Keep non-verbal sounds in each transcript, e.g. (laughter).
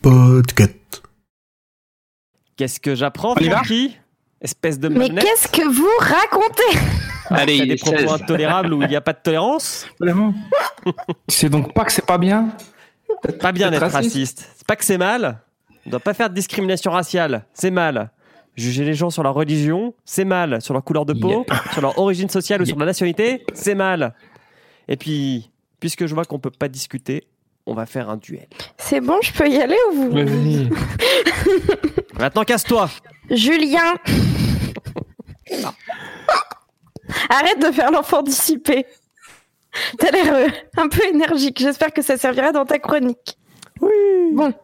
Podcast. Qu'est-ce que j'apprends, y Francky Espèce de Mais qu'est-ce que vous racontez Allez, T'as il des est propos 16. intolérables où il n'y a pas de tolérance Vraiment Tu sais donc pas que c'est pas bien Pas bien D'être raciste. raciste. C'est pas que c'est mal. On doit pas faire de discrimination raciale. C'est mal. Juger les gens sur leur religion, c'est mal. Sur leur couleur de peau, sur leur origine sociale ou sur leur nationalité, c'est mal. Et puis, puisque je vois qu'on peut pas discuter, on va faire un duel. C'est bon, je peux y aller ou vous Vas-y. (laughs) Maintenant, casse-toi. Julien Arrête de faire l'enfant dissipé. T'as l'air euh, un peu énergique. J'espère que ça servira dans ta chronique. Bon,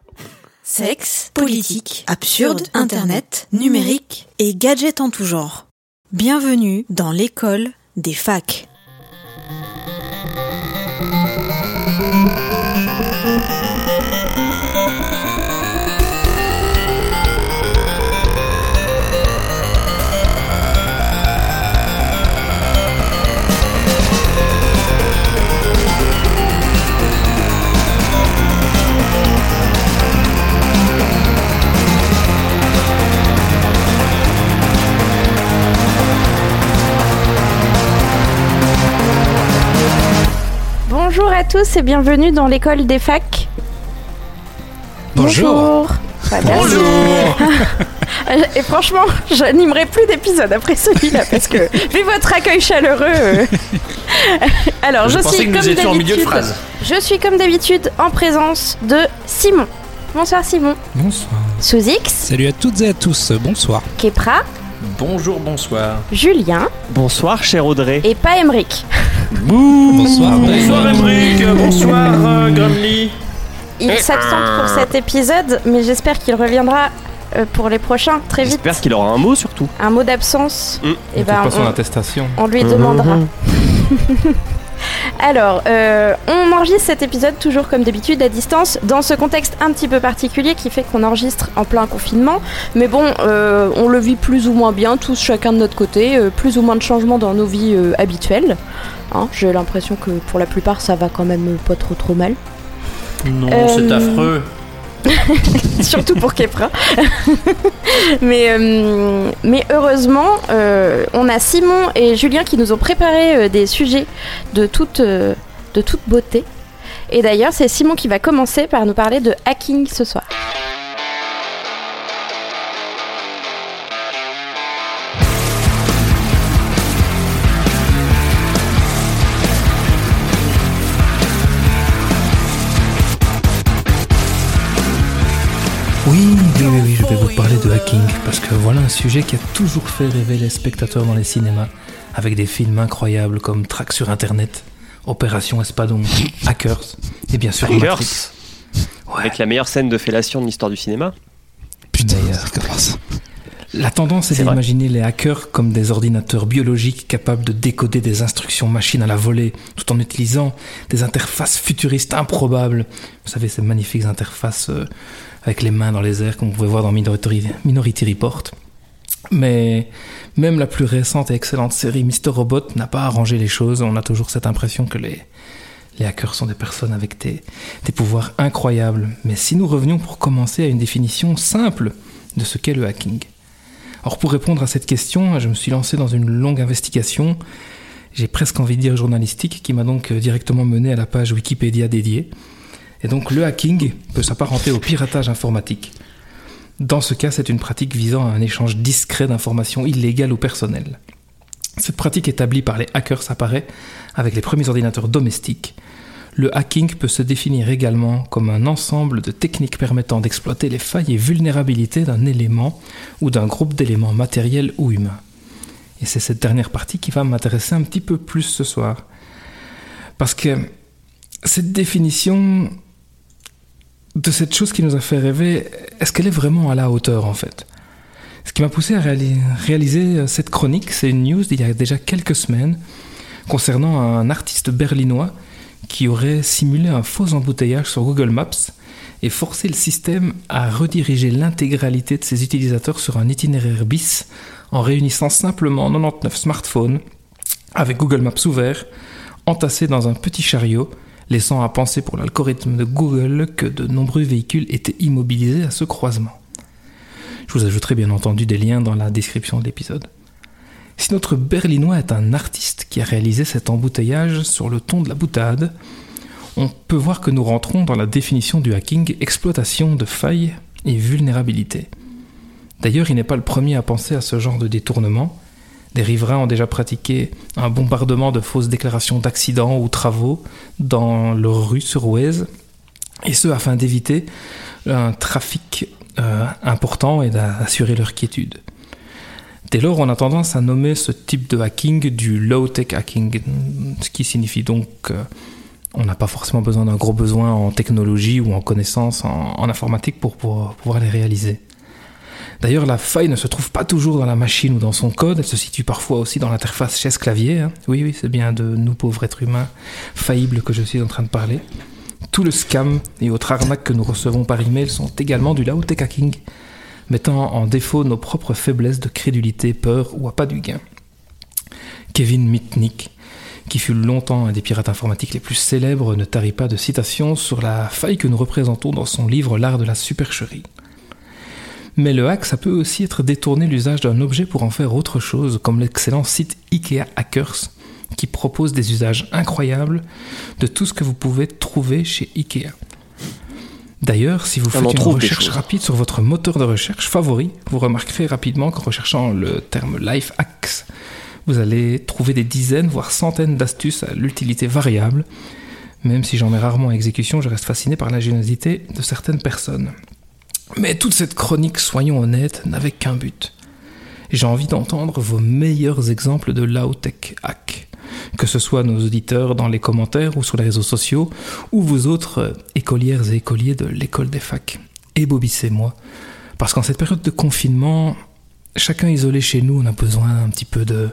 Sexe, politique, absurde, internet, numérique et gadgets en tout genre. Bienvenue dans l'école des facs. Thank you. Bonjour à tous et bienvenue dans l'école des facs. Bonjour. Ouais, (laughs) merci. Et franchement, j'animerai plus d'épisodes après celui-là parce que vu votre accueil chaleureux. euh, (laughs) Alors, je, suis que comme étions en milieu de d'habitude. phrase. Je suis comme d'habitude en présence de Simon. Bonsoir Simon. Bonsoir. Sous X, Salut à toutes et à tous, bonsoir. Kepra, Bonjour, bonsoir. Julien Bonsoir, cher Audrey. et pas Emric. Bonsoir. Bonsoir, Emmerich. Bonsoir, euh, Grumly. Il s'absente pour cet épisode, mais j'espère qu'il reviendra euh, pour les prochains très vite. J'espère qu'il aura un mot surtout. Un mot d'absence, Mm. et ben pas son on, attestation. on lui demandera. (laughs) Alors, euh, on enregistre cet épisode toujours comme d'habitude à distance, dans ce contexte un petit peu particulier qui fait qu'on enregistre en plein confinement. Mais bon, euh, on le vit plus ou moins bien, tous chacun de notre côté, euh, plus ou moins de changements dans nos vies habituelles. Hein, J'ai l'impression que pour la plupart, ça va quand même pas trop trop mal. Non, c'est affreux. (laughs) surtout pour Kepra. (laughs) mais, euh, mais heureusement, euh, on a Simon et Julien qui nous ont préparé euh, des sujets de toute, de toute beauté. Et d'ailleurs, c'est Simon qui va commencer par nous parler de hacking ce soir. Vais vous parler de hacking, parce que voilà un sujet qui a toujours fait rêver les spectateurs dans les cinémas, avec des films incroyables comme Track sur Internet, Opération Espadon, Hackers, et bien sûr Hackers. Matrix. Ouais, Avec la meilleure scène de fellation de l'histoire du cinéma. putain, ça commence. La tendance est, d'imaginer les hackers comme des ordinateurs biologiques capables de décoder des instructions machines à la volée, tout en utilisant des interfaces futuristes improbables. Vous savez, ces magnifiques interfaces euh, avec les mains dans les airs, comme vous pouvez voir dans Minority, Report. Mais même la plus récente et excellente série Mr. Robot n'a pas arrangé les choses. On a toujours cette impression que les, hackers sont des personnes avec des, des pouvoirs incroyables. Mais si nous revenions pour commencer à une définition simple de ce qu'est le hacking. Alors pour répondre à cette question, je me suis lancé dans une longue investigation, j'ai presque envie de dire journalistique, qui m'a donc euh, directement mené à la page Wikipédia dédiée. Et donc le hacking peut s'apparenter au piratage informatique. Dans ce cas, c'est une pratique visant à un échange discret d'informations illégales ou personnelles. Cette pratique établie par les hackers apparaît avec les premiers ordinateurs domestiques. Le hacking peut se définir également comme un ensemble de techniques permettant d'exploiter les failles et vulnérabilités d'un élément ou d'un groupe d'éléments matériels ou humains. Et c'est cette dernière partie qui va m'intéresser un petit peu plus ce soir. Parce que cette définition de cette chose qui nous a fait rêver, est-ce qu'elle est vraiment à la hauteur en fait? Ce qui m'a poussé à réali- réaliser cette chronique, c'est une news d'il y a déjà quelques semaines concernant un artiste berlinois qui aurait simulé un faux embouteillage sur Google Maps et forcé le système à rediriger l'intégralité de ses utilisateurs sur un itinéraire bis en réunissant simplement 99 smartphones avec Google Maps ouvert, entassés dans un petit chariot, laissant à penser pour l'algorithme de Google que de nombreux véhicules étaient immobilisés à ce croisement. Je vous ajouterai bien entendu des liens dans la description de l'épisode. Si notre Berlinois est un artiste qui a réalisé cet embouteillage sur le ton de la boutade, on peut voir que nous rentrons dans la définition du hacking exploitation de failles et vulnérabilités. D'ailleurs, il n'est pas le premier à penser à ce genre de détournement. Des riverains ont déjà pratiqué un bombardement de fausses déclarations d'accidents ou travaux dans leur rue sur Oise, et ce afin d'éviter un trafic euh, important et d'assurer leur quiétude. Dès lors, on a tendance à nommer ce type de hacking du low-tech hacking, ce qui signifie donc qu'on n'a pas forcément besoin d'un gros besoin en technologie ou en connaissances en, informatique pour pouvoir les réaliser. D'ailleurs, la faille ne se trouve pas toujours dans la machine ou dans son code, elle se situe parfois aussi dans l'interface chaise-clavier. Hein. Oui, oui, c'est bien de nous pauvres êtres humains faillibles que je suis en train de parler. Tout le scam et autres arnaques que nous recevons par email sont également du low-tech hacking mettant en défaut nos propres faiblesses de crédulité, peur ou pas du gain. Kevin Mitnick, qui fut longtemps un des pirates informatiques les plus célèbres, ne tarit pas de citations sur la faille que nous représentons dans son livre L'art de la supercherie. Mais le hack, ça peut aussi être détourner l'usage d'un objet pour en faire autre chose, comme l'excellent site IKEA Hackers, qui propose des usages incroyables de tout ce que vous pouvez trouver chez IKEA. D'ailleurs, si vous faites une recherche rapide sur votre moteur de recherche favori, vous remarquerez rapidement qu'en recherchant le terme Life Hacks, vous allez trouver des dizaines, voire centaines d'astuces à l'utilité variable. Même si j'en ai rarement en exécution, je reste fasciné par l'ingéniosité de certaines personnes. Mais toute cette chronique, soyons honnêtes, n'avait qu'un but. J'ai envie d'entendre vos meilleurs exemples de low-tech hack que ce soit nos auditeurs dans les commentaires ou sur les réseaux sociaux, ou vous autres écolières et écoliers de l'école des facs. Et moi Parce qu'en cette période de confinement, chacun isolé chez nous, on a besoin un petit peu de,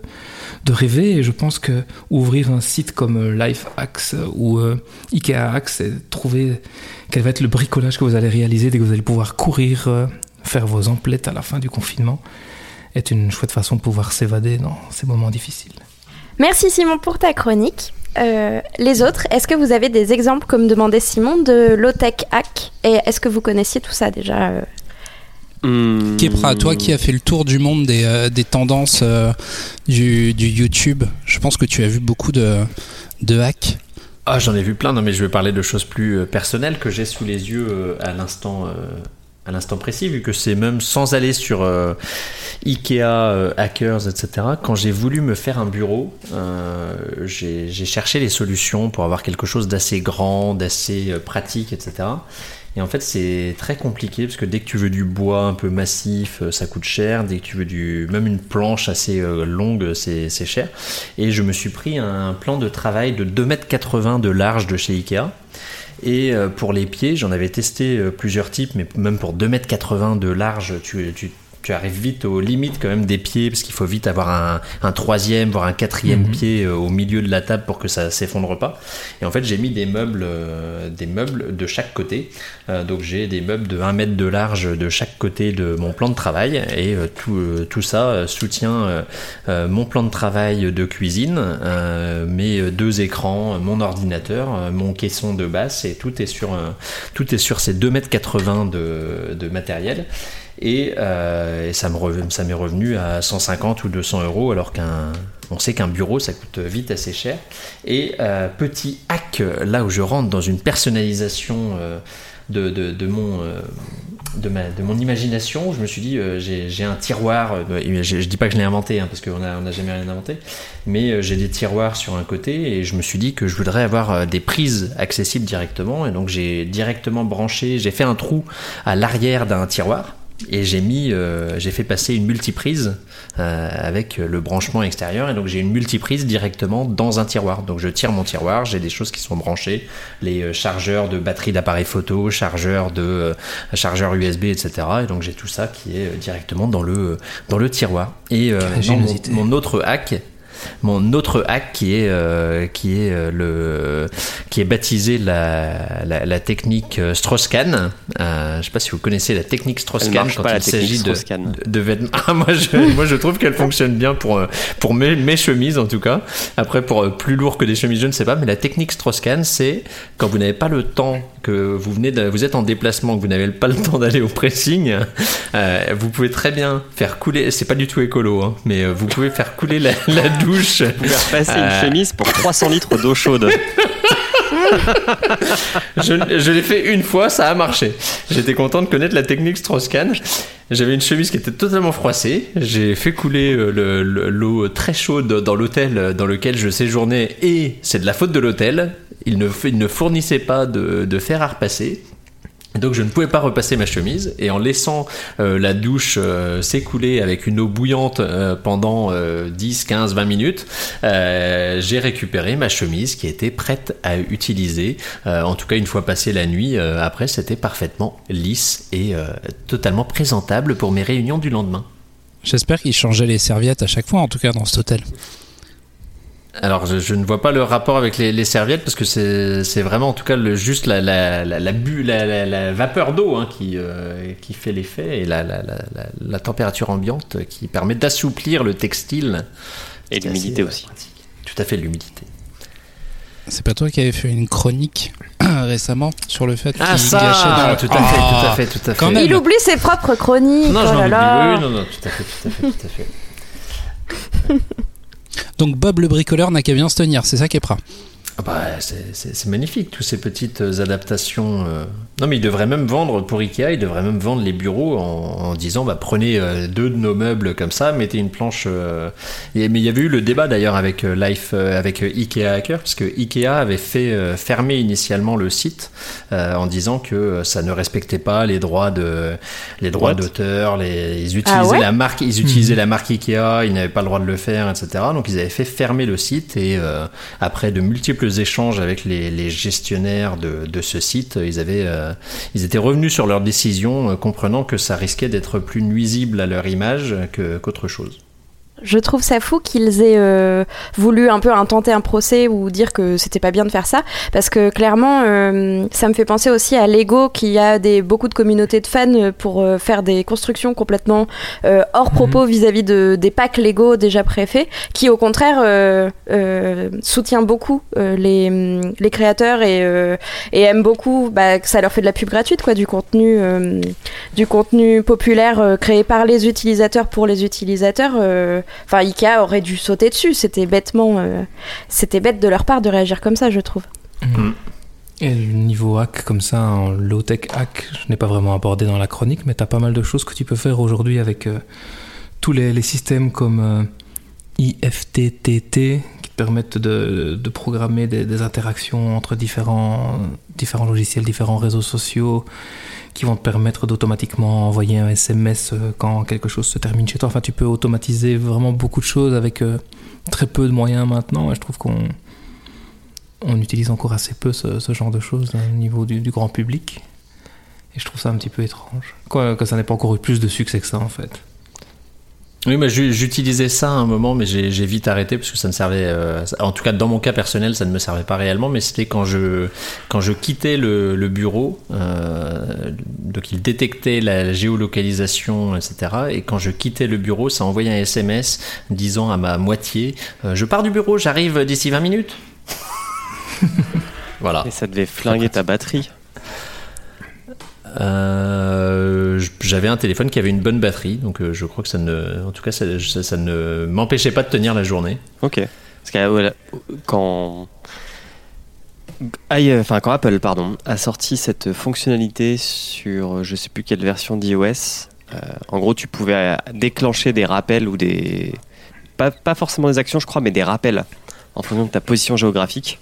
rêver. Et je pense que ouvrir un site comme euh, LifeHacks ou euh, IKEA Hacks et trouver quel va être le bricolage que vous allez réaliser dès que vous allez pouvoir courir, faire vos emplettes à la fin du confinement, est une chouette façon de pouvoir s'évader dans ces moments difficiles. Merci Simon pour ta chronique. Euh, les autres, est-ce que vous avez des exemples, comme demandait Simon, de low-tech hack? Et est-ce que vous connaissiez tout ça déjà euh? Hmm. Kepra, toi qui as fait le tour du monde des, euh, tendances du, YouTube, je pense que tu as vu beaucoup de, de hacks. Ah, j'en ai vu plein, non, mais je vais parler de choses plus personnelles que j'ai sous les yeux à l'instant à l'instant précis, vu que c'est même sans aller sur euh, Ikea, euh, Hackers, etc. Quand j'ai voulu me faire un bureau, euh, j'ai cherché les solutions pour avoir quelque chose d'assez grand, d'assez pratique, etc. Et en fait, c'est très compliqué parce que dès que tu veux du bois un peu massif, ça coûte cher. Dès que tu veux du, même une planche assez longue, c'est cher. Et je me suis pris un plan de travail de 2,80 m de large de chez Ikea et euh, pour les pieds, j'en avais testé euh, plusieurs types, mais même pour 2,80 m de large, tu, tu tu arrives vite aux limites quand même des pieds parce qu'il faut vite avoir un, un, troisième voire un quatrième mhm. pied euh, au milieu de la table pour que ça s'effondre pas. Et en fait j'ai mis des meubles euh, des meubles de chaque côté. Euh, donc j'ai des meubles de 1 mètre de large de chaque côté de mon plan de travail. Et tout, tout ça soutient mon plan de travail de cuisine mes deux écrans mon ordinateur mon caisson de basse et tout est sur tout est sur ces 2 mètres 80 de, de matériel euh, et, ça me ça m'est revenu à 150 ou 200 euros alors qu'un on sait qu'un bureau ça coûte vite assez cher. Et euh, petit hack là où je rentre dans une personnalisation euh, de, mon imagination je me suis dit j'ai un tiroir je, je, dis pas que je l'ai inventé hein, parce qu'on n'a jamais rien inventé mais j'ai des tiroirs sur un côté et je me suis dit que je voudrais avoir des prises accessibles directement. Et donc j'ai directement branché j'ai fait un trou à l'arrière d'un tiroir et j'ai mis, euh, j'ai fait passer une multiprise euh, avec le branchement extérieur et donc j'ai une multiprise directement dans un tiroir. Donc je tire mon tiroir, j'ai des choses qui sont branchées, les euh, chargeurs de batterie d'appareil photo, chargeurs de chargeurs USB, etc. Et donc j'ai tout ça qui est directement dans le dans le tiroir. Et mon, mon, autre hack, mon autre hack qui est euh, qui est euh, le qui est baptisé la, la, la technique euh, Strauss-Kahn. Euh, je sais pas si vous connaissez la technique Strauss-Kahn quand il s'agit de, de, de vêtements. (laughs) Ah, moi, je, moi, je trouve qu'elle fonctionne bien pour, pour mes, mes chemises, en tout cas. Après, pour plus lourd que des chemises, je ne sais pas. Mais la technique Strauss-Kahn, c'est quand vous n'avez pas le temps, que vous venez de, vous êtes en déplacement, que vous n'avez pas le temps d'aller au pressing, euh, vous pouvez très bien faire couler, c'est pas du tout écolo, hein, mais euh, vous pouvez faire couler la, la douche. Vous pouvez repasser Euh. une chemise pour 300 litres d'eau chaude. (laughs) (laughs) Je, l'ai fait une fois, ça a marché. J'étais content de connaître la technique Strauss-Kahn. J'avais une chemise qui était totalement froissée. J'ai fait couler euh, le- le- l'eau très chaude dans l'hôtel dans lequel je séjournais et c'est de la faute de l'hôtel. Il ne, il ne fournissait pas de, de fer à repasser. Donc je ne pouvais pas repasser ma chemise et en laissant euh, la douche euh, s'écouler avec une eau bouillante euh, pendant euh, 10, 15, 20 minutes, j'ai récupéré ma chemise qui était prête à utiliser. En tout cas une fois passée la nuit, après c'était parfaitement lisse et totalement présentable pour mes réunions du lendemain. J'espère qu'ils changeaient les serviettes à chaque fois, en tout cas dans cet hôtel. Alors je, je ne vois pas le rapport avec les, les serviettes parce que c'est vraiment en tout cas le, juste la, la, la, la, bu- la, la- la vapeur d'eau hein, qui, euh, qui fait l'effet et la, la, la, la- la température ambiante qui permet d'assouplir le textile. Et l'humidité aussi. euh, pratique. Tout à fait l'humidité. C'est pas toi qui avais fait une chronique (clears throat) récemment sur le fait qu'il Ah ça gâchait dans le- Tout à fait, Ah, tout à fait, tout à fait. Il oublie ses propres chroniques. Non, oh je m'en là oublie. là. Oui, non, non, tout à fait, tout à fait, tout à fait. (laughs) Donc Bob le bricoleur n'a qu'à bien se tenir, c'est ça qui est prat. Ah bah, c'est- c'est c'est magnifique, toutes ces petites euh, adaptations. euh. Non, mais ils devraient même vendre, pour Ikea, ils devraient même vendre les bureaux en, en disant bah, prenez euh, deux de nos meubles comme ça, mettez une planche. euh. Et- mais il y avait eu le débat d'ailleurs avec, Life, avec Ikea Hacker, parce que Ikea avait fait fermer initialement le site euh, en disant que ça ne respectait pas les droits de les droits d'auteur, les, ils utilisaient Ah ouais? la marque, ils utilisaient la marque Ikea, ils n'avaient pas le droit de le faire, etc. Donc ils avaient fait fermer le site et euh, après de multiples échanges avec les, gestionnaires de, ce site, ils avaient, euh, ils étaient revenus sur leur décision, euh, comprenant que ça risquait d'être plus nuisible à leur image qu'autre chose. Je trouve ça fou qu'ils aient euh, voulu un peu intenter un procès ou dire que c'était pas bien de faire ça, parce que clairement, euh, ça me fait penser aussi à Lego qui a des, beaucoup de communautés de fans pour euh, faire des constructions complètement euh, hors propos vis-à-vis de, des packs Lego déjà préfaits, qui au contraire euh, euh, soutient beaucoup euh, les, les créateurs et, euh, et aime beaucoup bah, que ça leur fait de la pub gratuite, quoi, du contenu, euh, du contenu populaire créé par les utilisateurs pour les utilisateurs. Euh, Enfin, Ikea aurait dû sauter dessus. C'était bêtement, euh, c'était bête de leur part de réagir comme ça, je trouve. Et le niveau hack, comme ça, en low-tech hack, je n'ai pas vraiment abordé dans la chronique, mais tu as pas mal de choses que tu peux faire aujourd'hui avec euh, tous les, les systèmes comme euh, IFTTT permettent de, programmer des, interactions entre différents, différents logiciels, différents réseaux sociaux qui vont te permettre d'automatiquement envoyer un SMS euh, quand quelque chose se termine chez toi. Enfin, tu peux automatiser vraiment beaucoup de choses avec euh, très peu de moyens maintenant. Et je trouve qu'on on utilise encore assez peu ce, genre de choses hein, au niveau du, du grand public. Et je trouve ça un petit peu étrange. Quoi, que ça n'ait pas encore eu plus de succès que ça, en fait. Oui, mais ju- j'utilisais ça à un moment, mais j'ai vite arrêté parce que ça ne servait, euh, en tout cas dans mon cas personnel, ça ne me servait pas réellement, mais c'était quand je, quand je quittais le, le bureau, euh, donc il détectait la géolocalisation, etc. Et quand je quittais le bureau, ça envoyait un SMS disant à ma moitié, euh, je pars du bureau, j'arrive d'ici 20 minutes. (laughs) voilà. Et ça devait flinguer ta batterie. Euh, J'avais un téléphone qui avait une bonne batterie, donc euh, je crois que ça ne, en tout cas, ça, ne m'empêchait pas de tenir la journée. Ok. Parce que euh, quand enfin quand Apple pardon a sorti cette fonctionnalité sur je sais plus quelle version d'iOS, en gros tu pouvais déclencher des rappels ou des pas, pas forcément des actions je crois mais des rappels en fonction de ta position géographique.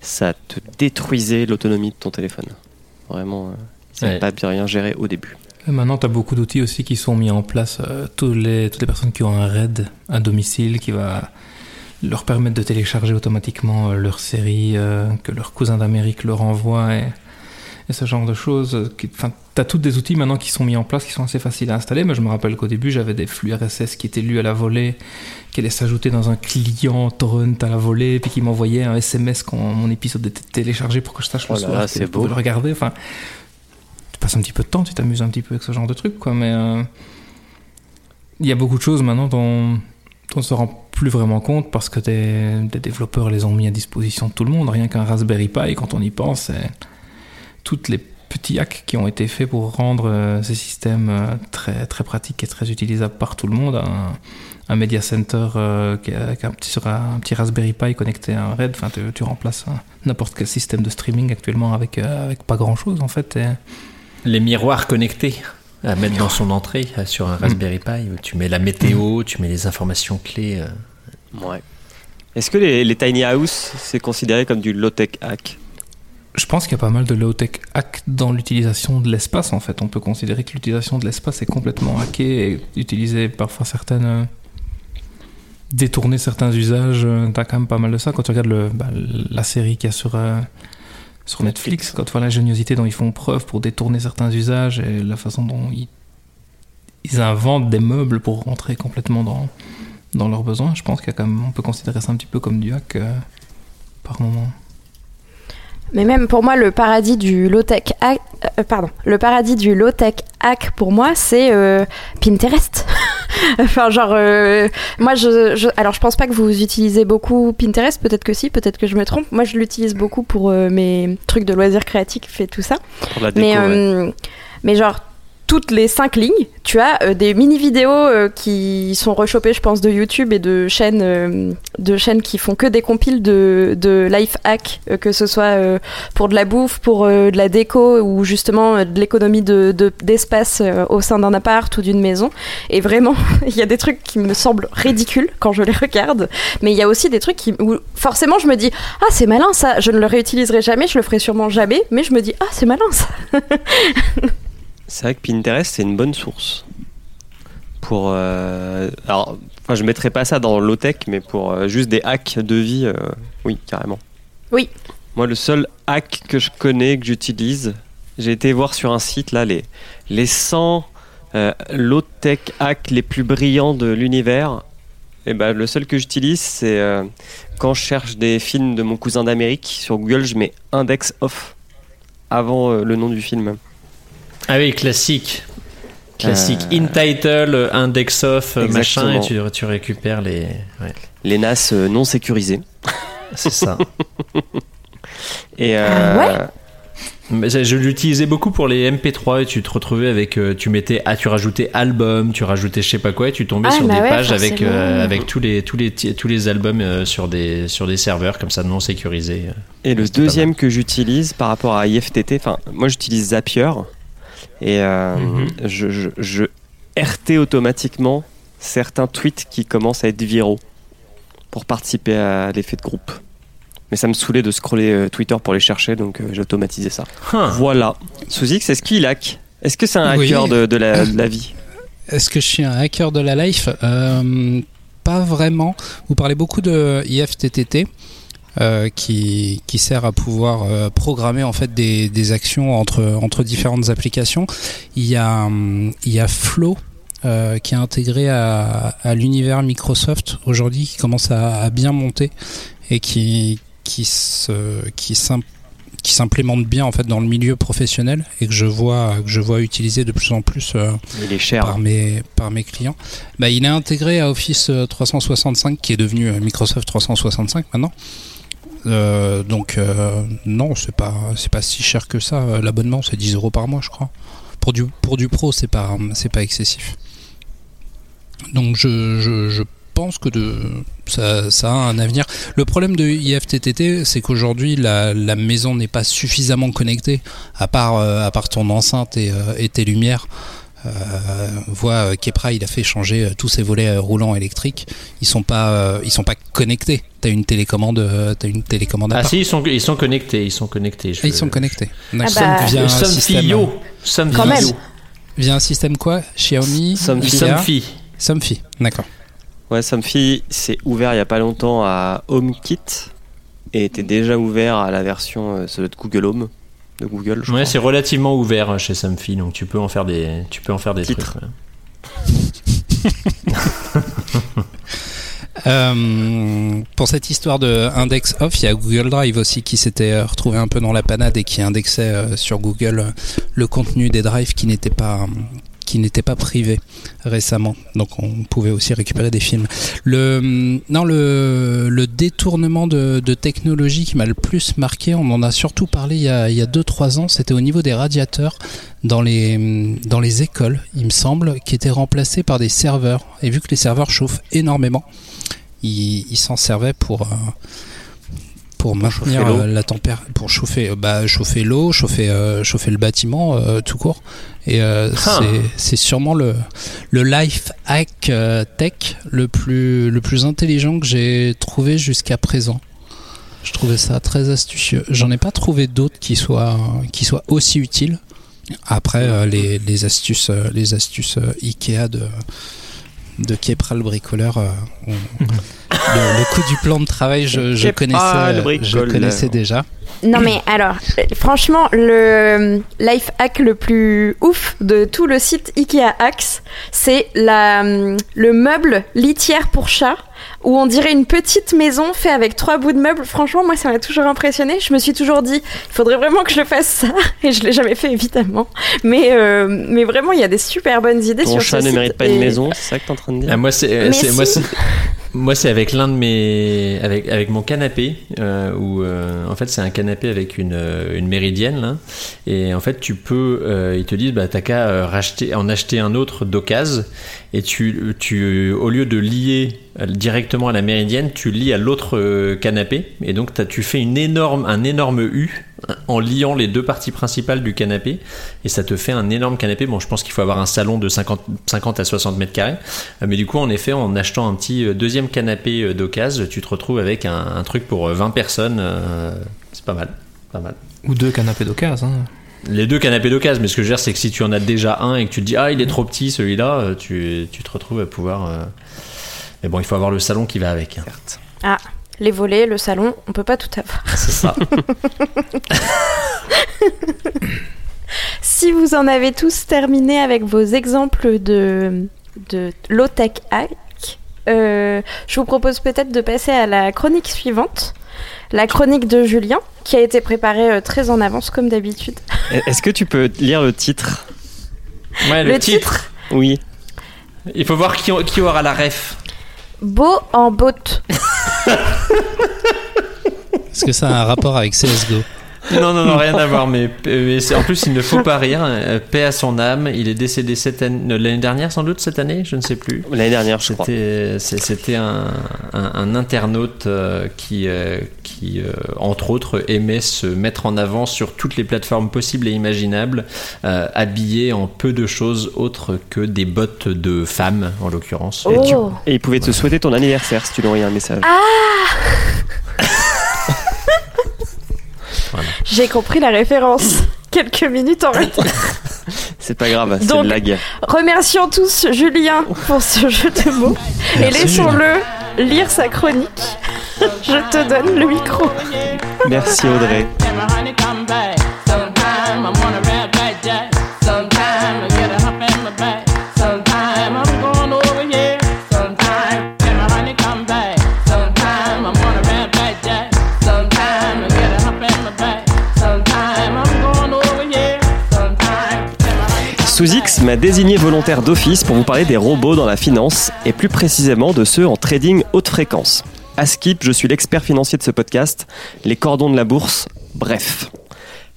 Ça te détruisait l'autonomie de ton téléphone. Vraiment, ça Ouais. pas bien rien géré au début. Et maintenant, tu as beaucoup d'outils aussi qui sont mis en place. euh, tous les, toutes les personnes qui ont un RAID, un domicile, qui va leur permettre de télécharger automatiquement euh, leur série euh, que leur cousin d'Amérique leur envoie. Et, et ce genre de choses. euh, Enfin, t'as tous des outils maintenant qui sont mis en place, qui sont assez faciles à installer. Mais je me rappelle qu'au début, j'avais des flux RSS qui étaient lus à la volée, qui allaient s'ajouter dans un client torrent à la volée, puis qui m'envoyait un SMS quand mon épisode était téléchargé pour que je sache le Oh soir là, beau. le regarder. Enfin, tu passes un petit peu de temps, tu t'amuses un petit peu avec ce genre de trucs, quoi. Mais euh, il y a beaucoup de choses maintenant dont on se rend plus vraiment compte parce que des, développeurs les ont mis à disposition de tout le monde. Rien qu'un Raspberry Pi, quand on y pense, c'est toutes les petits hacks qui ont été faits pour rendre euh, ces systèmes euh, très, très pratiques et très utilisables par tout le monde. Un, un Media Center euh, un, petit, Raspberry Pi connecté à un RAID, enfin, tu, remplaces n'importe quel système de streaming actuellement avec, pas grand chose en fait. Les miroirs connectés à mettre dans son entrée euh, sur un Raspberry Pi. où Tu mets la météo, tu mets les informations clés. euh. Ouais. Est-ce que les, les tiny house, c'est considéré comme du low-tech hack? Je pense qu'il y a pas mal de low-tech hack dans l'utilisation de l'espace en fait. On peut considérer que l'utilisation de l'espace est complètement hackée et utiliser parfois certaines. euh, détourner certains usages. T'as quand même pas mal de ça quand tu regardes le, bah, la série qu'il y a sur, euh, sur Netflix, quand tu vois l'ingéniosité dont ils font preuve pour détourner certains usages et la façon dont ils, ils inventent des meubles pour rentrer complètement dans, dans leurs besoins. Je pense qu'il y a quand même, on peut considérer ça un petit peu comme du hack euh, par moment. Mais même pour moi, le paradis du low-tech hack, euh, pardon, le paradis du low-tech hack pour moi, c'est euh, Pinterest. (laughs) (laughs) enfin, genre, euh, moi, je, je, alors je pense pas que vous utilisez beaucoup Pinterest. Peut-être que si, peut-être que je me trompe. Moi, je l'utilise beaucoup pour euh, mes trucs de loisirs créatifs et tout ça. pour la déco Mais, ouais. euh, mais genre, toutes les cinq lignes, tu as euh, des mini-vidéos euh, qui sont rechopées, je pense, de YouTube et de chaînes, euh, de chaînes qui font que des compiles de, life hack, que ce soit pour de la bouffe, pour de la déco ou justement de l'économie de, de- d'espace au sein d'un appart ou d'une maison. Et vraiment, (laughs) il y a des trucs qui me semblent ridicules quand je les regarde, mais il y a aussi des trucs qui, où forcément je me dis, ah c'est malin ça, je ne le réutiliserai jamais, je le ferai sûrement jamais, mais je me dis, ah c'est malin ça. (laughs) C'est vrai que Pinterest, c'est une bonne source. Pour. euh, alors, enfin, je mettrais pas ça dans low-tech, mais pour euh, juste des hacks de vie, euh, oui, carrément. Oui. Moi, le seul hack que je connais, que j'utilise, j'ai été voir sur un site, là, les, les 100 euh, low-tech hacks les plus brillants de l'univers. Et ben, le seul que j'utilise, c'est quand je cherche des films de mon cousin d'Amérique sur Google, je mets index off avant le nom du film. Ah oui, classique. Classique. Euh, In title, index off, euh, machin, et tu, tu récupères les. Ouais, Les NAS euh, non sécurisés. (laughs) c'est ça. (laughs) Et euh, Ah Mais je l'utilisais beaucoup pour les MP3 et tu te retrouvais avec. euh, tu mettais. Ah, tu rajoutais album, tu rajoutais je sais pas quoi et tu tombais Ah, sur bah des ouais, pages avec, euh, avec tous, les, tous, les, tous les albums euh, sur, des, sur des serveurs comme ça non sécurisés. Et le deuxième que j'utilise par rapport à IFTT, enfin, moi j'utilise Zapier et euh, Mhm. je, je, je RT automatiquement certains tweets qui commencent à être viraux pour participer à l'effet de groupe. Mais ça me saoulait de scroller euh, Twitter pour les chercher, donc euh, j'ai automatisé ça. Huh. Voilà. Sous X, est-ce qu'il hack Est-ce que c'est un Oui. hacker de, de la, de la vie? Est-ce que je suis un hacker de la life? Euh, Pas vraiment. Vous parlez beaucoup de IFTTT. Euh, qui, qui sert à pouvoir euh, programmer en fait des, des actions entre, entre différentes applications. Il y a, hum, il y a Flow euh, qui est intégré à, à l'univers Microsoft aujourd'hui, qui commence à, à bien monter et qui, qui, se, qui qui s'implémente bien en fait dans le milieu professionnel et que je vois que je vois utiliser de plus en plus euh, Il est cher. par mes par mes clients. Bah, il est intégré à Office euh, 365 qui est devenu euh, Microsoft 365 maintenant. Euh, donc euh, non, c'est pas pas si cher que ça. L'abonnement c'est 10 euros par mois, je crois. Pour du pro, c'est pas c'est pas excessif. Donc je, je, pense que de, ça, a un avenir. Le problème de IFTTT, c'est qu'aujourd'hui la, maison n'est pas suffisamment connectée, à part euh, ton enceinte et tes lumières. Euh, voit euh, Kepra, il a fait changer euh, tous ses volets roulants électriques. Ils sont pas, euh, ils sont pas connectés. T'as une télécommande, t'as une télécommande à Ah part. si, ils sont, ils sont connectés, ils sont connectés. je- Ah, ils sont connectés. D'accord. bah, via, un Somfy système, Yo. Somfy Quand même. Yo. via un système quoi? Xiaomi, Somfy. Somfy. Somfy. D'accord. Ouais, Somfy s'est ouvert il y a pas longtemps à HomeKit et était déjà ouvert à la version ça doit être Google Home. De Google. je Ouais, c'est relativement ouvert chez Somfy, donc tu peux en faire des, tu peux en faire des Titres. trucs. ouais. (laughs) (laughs) Euh, pour cette histoire de index off, il y a Google Drive aussi qui s'était euh, retrouvé un peu dans la panade et qui indexait euh, sur Google le contenu des drives qui n'était pas qui n'était pas privé récemment. Donc on pouvait aussi récupérer des films. Le non le, le détournement de, de technologie qui m'a le plus marqué, on en a surtout parlé il y a il y a deux trois ans, c'était au niveau des radiateurs dans les dans les écoles, il me semble, qui étaient remplacés par des serveurs. Et vu que les serveurs chauffent énormément, ils s'en servaient pour euh, pour maintenir euh, la température, pour chauffer, euh, bah, chauffer l'eau, chauffer, euh, chauffer le bâtiment, euh, tout court. Et euh, Ah. c'est, sûrement le, le life hack tech le plus, le plus intelligent que j'ai trouvé jusqu'à présent. Je trouvais ça très astucieux. J'en ai pas trouvé d'autres qui soient, qui soient aussi utiles. Après, les, les astuces, les astuces Ikea de, de Kepra le bricoleur, le, le coup du plan de travail, je, je connaissais, je déjà. Non mais alors, euh, franchement, le life hack le plus ouf de tout le site Ikea Axe, c'est la hum, le meuble litière pour chat où on dirait une petite maison faite avec trois bouts de meubles. Franchement, moi ça m'a toujours impressionné. Je me suis toujours dit, il faudrait vraiment que je le fasse ça (laughs) et je l'ai jamais fait évidemment. Mais euh, mais vraiment, il y a des super bonnes idées Ton sur chat ce ne site mérite pas et- une maison, c'est ça que t'es en train de dire? Ah, moi, c'est, moi, si. c'est, moi, c'est avec l'un de mes, avec, avec mon canapé, euh, où euh, en fait c'est un canapé avec une, euh, une méridienne là, et en fait tu peux, euh, ils te disent bah t'as qu'à euh, racheter, en acheter un autre d'occasion, et tu, tu, au lieu de lier euh, directement à la méridienne, tu lies à l'autre euh, canapé, et donc tu fais une énorme, un énorme U en liant les deux parties principales du canapé, et ça te fait un énorme canapé. Bon, je pense qu'il faut avoir un salon de 50, 50 à 60 mètres carrés. Euh, Mais du coup, en effet, en achetant un petit deuxième canapé d'occasion, tu te retrouves avec un, truc pour euh, 20 personnes. c'est pas mal. Pas mal. Ou deux canapés d'occasion. Hein. Les deux canapés d'occasion, mais ce que je veux dire, c'est que si tu en as déjà un et que tu te dis, ah, il est trop petit celui-là, euh, tu, tu te retrouves à pouvoir. euh, Mais bon, il faut avoir le salon qui va avec. hein. Ah, les volets, le salon, on peut pas tout avoir. C'est ça. (laughs) Si vous en avez tous terminé avec vos exemples de, de low-tech hack, euh, je vous propose peut-être de passer à la chronique suivante, la chronique de Julien, qui a été préparée euh, très en avance comme d'habitude. Est-ce que tu peux lire le titre? Ouais, Le, titre, Oui. Il faut voir qui, qui aura la ref. Beau en botte. Est-ce que ça a un rapport avec CSGO Non, non, non, rien à voir. Mais, mais c'est- en plus, il ne faut pas rire. Euh, Paix à son âme. Il est décédé cette année, l'année dernière, sans doute cette année, je ne sais plus. L'année dernière, je crois. C'était, un, un- un internaute euh, qui, euh, qui euh, entre autres, aimait se mettre en avant sur toutes les plateformes possibles et imaginables, euh, habillé en peu de choses autres que des bottes de femmes, en l'occurrence. Et tu- Oh. Et il pouvait te souhaiter ton anniversaire si tu lui envoyais un message. J'ai compris la référence. (coughs) Quelques minutes en retard. C'est pas grave, c'est Donc- une lag. Remercions tous Julien pour ce (laughs) jeu de mots et laissons-le lire sa chronique. Je te donne le micro. Merci Audrey. My honey Sous X m'a désigné volontaire d'office pour vous parler des robots dans la finance et plus précisément de ceux en trading haute fréquence. À Skip, je suis l'expert financier de ce podcast, les cordons de la bourse, bref.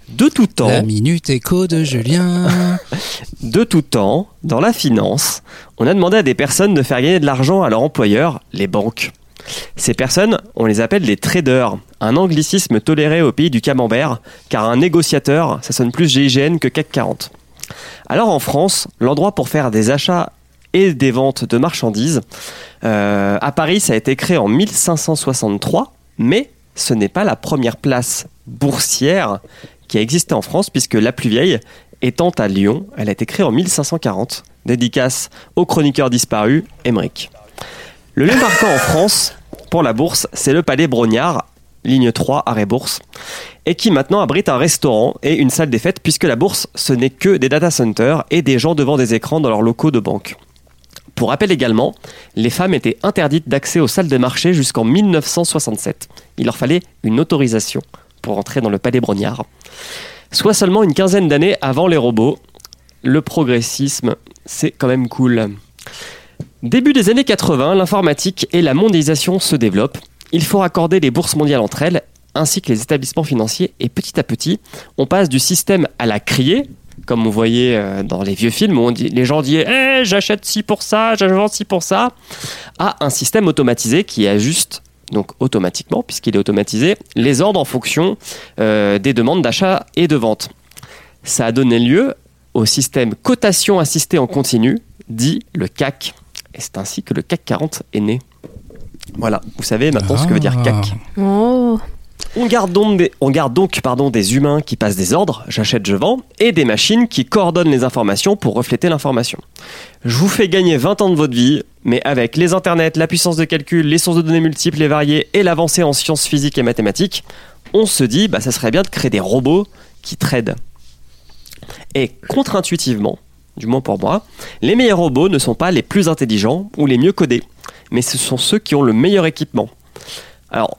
De tout temps, La minute écho de Julien. (laughs) de tout temps, dans la finance, on a demandé à des personnes de faire gagner de l'argent à leur employeur, les banques. Ces personnes, on les appelle les traders, un anglicisme toléré au pays du camembert, car un négociateur, ça sonne plus GIGN que CAC 40. Alors en France, l'endroit pour faire des achats et des ventes de marchandises, euh, à Paris, ça a été créé en 1563, mais ce n'est pas la première place boursière qui a existé en France, puisque la plus vieille, étant à Lyon, elle a été créée en 1540, dédicace au chroniqueur disparu, Émeric. Le lieu marquant en France pour la bourse, c'est le palais Brognard, ligne 3, arrêt bourse. Et qui maintenant abrite un restaurant et une salle des fêtes, puisque la bourse, ce n'est que des data centers et des gens devant des écrans dans leurs locaux de banque. Pour rappel également, les femmes étaient interdites d'accès aux salles de marché jusqu'en 1967. Il leur fallait une autorisation pour entrer dans le palais Brognard. Soit seulement une quinzaine d'années avant les robots. Le progressisme, c'est quand même cool. Début des années 80, l'informatique et la mondialisation se développent. Il faut raccorder les bourses mondiales entre elles, ainsi que les établissements financiers, et petit à petit, on passe du système à la criée, comme on voyait euh, dans les vieux films où on dit, les gens disaient Eh, j'achète ci pour ça, j'achète ci pour ça, à un système automatisé qui ajuste donc automatiquement, puisqu'il est automatisé, les ordres en fonction euh, des demandes d'achat et de vente. Ça a donné lieu au système cotation assistée en continu, dit le CAC. Et c'est ainsi que le CAC 40 est né. Voilà, vous savez maintenant ce que veut dire Ah. CAC. Oh. On garde donc, des, humains qui passent des ordres, j'achète, je vends, et des machines qui coordonnent les informations pour refléter l'information. Je vous fais gagner 20 ans de votre vie, mais avec les internets, la puissance de calcul, les sources de données multiples et variées et l'avancée en sciences physiques et mathématiques, on se dit, bah, ça serait bien de créer des robots qui tradent. Et contre-intuitivement, du moins pour moi, les meilleurs robots ne sont pas les plus intelligents ou les mieux codés, mais ce sont ceux qui ont le meilleur équipement. Alors,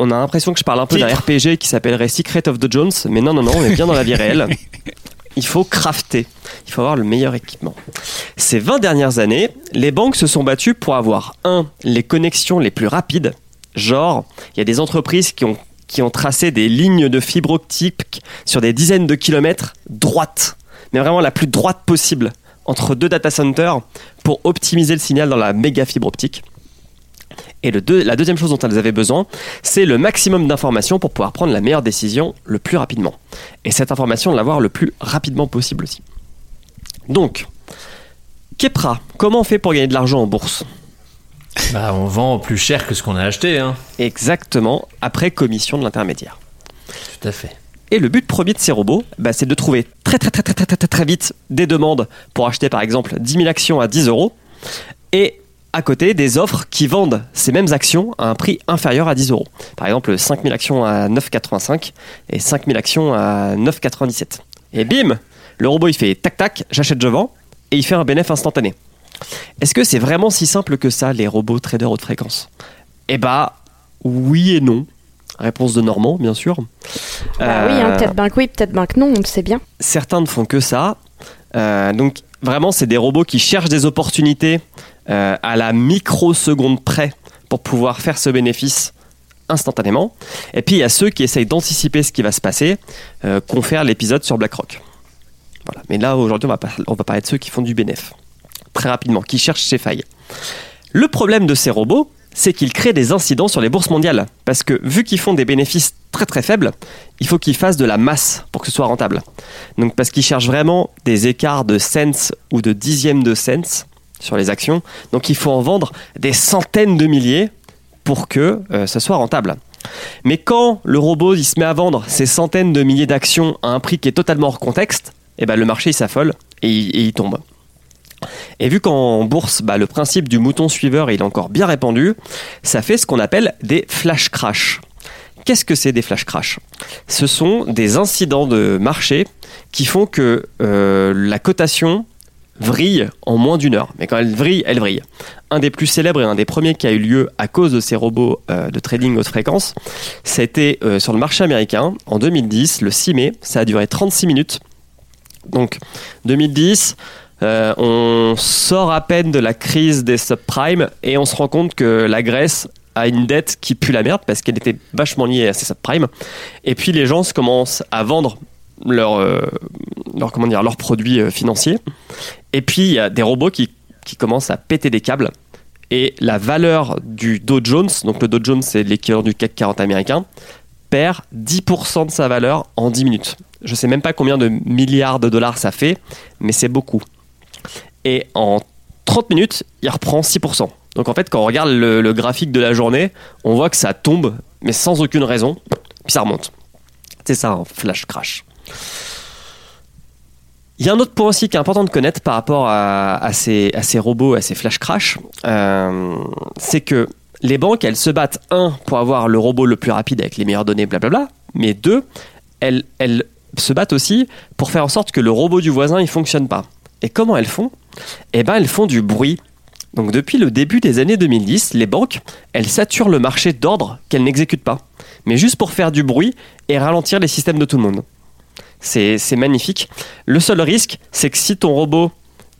on a l'impression que je parle un peu d'un. RPG qui s'appellerait Secret of the Jones, mais non, non, non, on est bien dans la vie réelle. (laughs) Il faut crafter, il faut avoir le meilleur équipement. Ces 20 dernières années, les banques se sont battues pour avoir, un, les connexions les plus rapides, genre, il y a des entreprises qui ont, qui ont tracé des lignes de fibre optique sur des dizaines de kilomètres droites, mais vraiment la plus droite possible, entre deux data centers pour optimiser le signal dans la méga fibre optique. Et la deuxième chose dont elles avaient besoin, c'est le maximum d'informations pour pouvoir prendre la meilleure décision le plus rapidement. Et cette information, l'avoir le plus rapidement possible aussi. Donc, Kepra, comment on fait pour gagner de l'argent en bourse? Bah, On vend plus cher que ce qu'on a acheté. Hein. Exactement, après commission de l'intermédiaire. Tout à fait. Et le but premier de ces robots, bah, c'est de trouver très très très très très très vite des demandes pour acheter par exemple 10 000 actions à 10 euros et à côté des offres qui vendent ces mêmes actions à un prix inférieur à 10 euros. Par exemple 5 000 actions à 9,85 et 5 000 actions à 9,97. Et bim Le robot il fait tac tac, j'achète, je vends et il fait un bénéfice instantané. Est-ce que c'est vraiment si simple que ça les robots traders haute fréquence? Eh bah oui et non. Réponse de Normand bien sûr. Bah oui, hein, peut-être ben que oui, peut-être ben que non, on le sait bien. certains ne font que ça. Euh, donc vraiment, c'est des robots qui cherchent des opportunités euh, à la microseconde près pour pouvoir faire ce bénéfice instantanément. Et puis il y a ceux qui essayent d'anticiper ce qui va se passer, euh, confère l'épisode sur BlackRock. Voilà. Mais là aujourd'hui, on va, on va parler de ceux qui font du bénéf très rapidement, qui cherchent ces failles. Le problème de ces robots, c'est qu'ils créent des incidents sur les bourses mondiales. Parce que vu qu'ils font des bénéfices très très faibles, il faut qu'ils fassent de la masse pour que ce soit rentable. Donc parce qu'ils cherchent vraiment des écarts de cents ou de dixièmes de cents sur les actions. Donc il faut en vendre des centaines de milliers pour que euh, ça soit rentable. Mais quand le robot se met à vendre ces centaines de milliers d'actions à un prix qui est totalement hors contexte, eh ben, le marché il s'affole et, il- et il tombe. Et vu qu'en bourse, bah, le principe du mouton suiveur il est encore bien répandu, ça fait ce qu'on appelle des flash crash. Qu'est-ce que c'est des flash crash Ce sont des incidents de marché qui font que euh, la cotation vrille en moins d'une heure. Mais quand elle vrille, elle vrille. Un des plus célèbres et un des premiers qui a eu lieu à cause de ces robots euh, de trading haute fréquence, c'était euh, sur le marché américain en 2010, le 6 mai. Ça a duré 36 minutes. Donc 2010, euh, on sort à peine de la crise des subprimes et on se rend compte que la Grèce a une dette qui pue la merde parce qu'elle était vachement liée à ces subprimes. Et puis les gens se commencent à vendre leurs leur, comment dire, leurs produits financiers. Et puis il y a des robots qui, qui commencent à péter des câbles. Et la valeur du Dow Jones, donc le Dow Jones c'est l'équivalent du CAC 40 américain, perd 10% de sa valeur en 10 minutes. Je sais même pas combien de milliards de dollars ça fait, mais c'est beaucoup. Et en 30 minutes, il reprend 6%. Donc en fait, quand on regarde le graphique de la journée, on voit que ça tombe, mais sans aucune raison, puis ça remonte. C'est ça, un flash crash. Il y a un autre point aussi qui est important de connaître par rapport à, ces, robots, à ces flash crash, euh, c'est que les banques, elles se battent, un, pour avoir le robot le plus rapide avec les meilleures données, blablabla, mais deux, elles, se battent aussi pour faire en sorte que le robot du voisin il fonctionne pas. Et comment elles font? Eh ben, elles font du bruit. Donc depuis le début des années 2010, les banques, elles saturent le marché d'ordre qu'elles n'exécutent pas, mais juste pour faire du bruit et ralentir les systèmes de tout le monde. C'est magnifique. Le seul risque, c'est que si ton robot,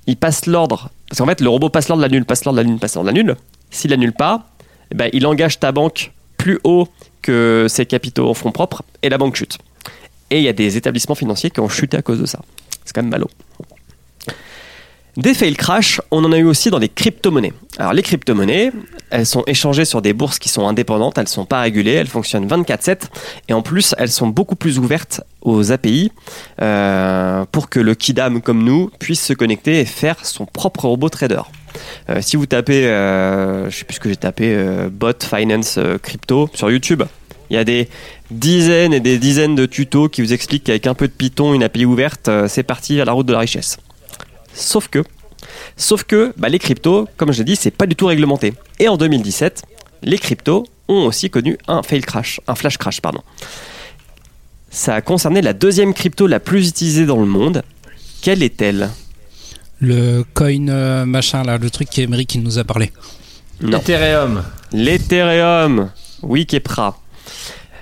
il passe l'ordre, parce qu'en fait, le robot passe l'ordre, l'annule, passe l'ordre, l'annule, passe l'ordre. S'il l'annule pas, eh ben, il engage ta banque plus haut que ses capitaux en fonds propres et la banque chute. Et il y a des établissements financiers qui ont chuté à cause de ça. C'est quand même malo. Des fail crash, on en a eu aussi dans les crypto-monnaies. Alors les crypto-monnaies, elles sont échangées sur des bourses qui sont indépendantes, elles ne sont pas régulées, elles fonctionnent 24/7 et en plus elles sont beaucoup plus ouvertes aux API euh, pour que le kidam comme nous puisse se connecter et faire son propre robot trader. Euh, si vous tapez, euh, je sais plus ce que j'ai tapé, euh, bot finance crypto sur YouTube, il y a des dizaines et des dizaines de tutos qui vous expliquent qu'avec un peu de Python, une API ouverte, c'est parti vers la route de la richesse. Sauf que, sauf que bah, les cryptos, comme je l'ai dit, c'est pas du tout réglementé. Et en 2017, les cryptos ont aussi connu un fail crash, un flash crash, pardon. Ça a concerné la deuxième crypto la plus utilisée dans le monde. Quelle est-elle? Le coin euh, machin là, le truc qui Emery qui nous a parlé. Non. Ethereum. L'Ethereum. Oui, Kepra.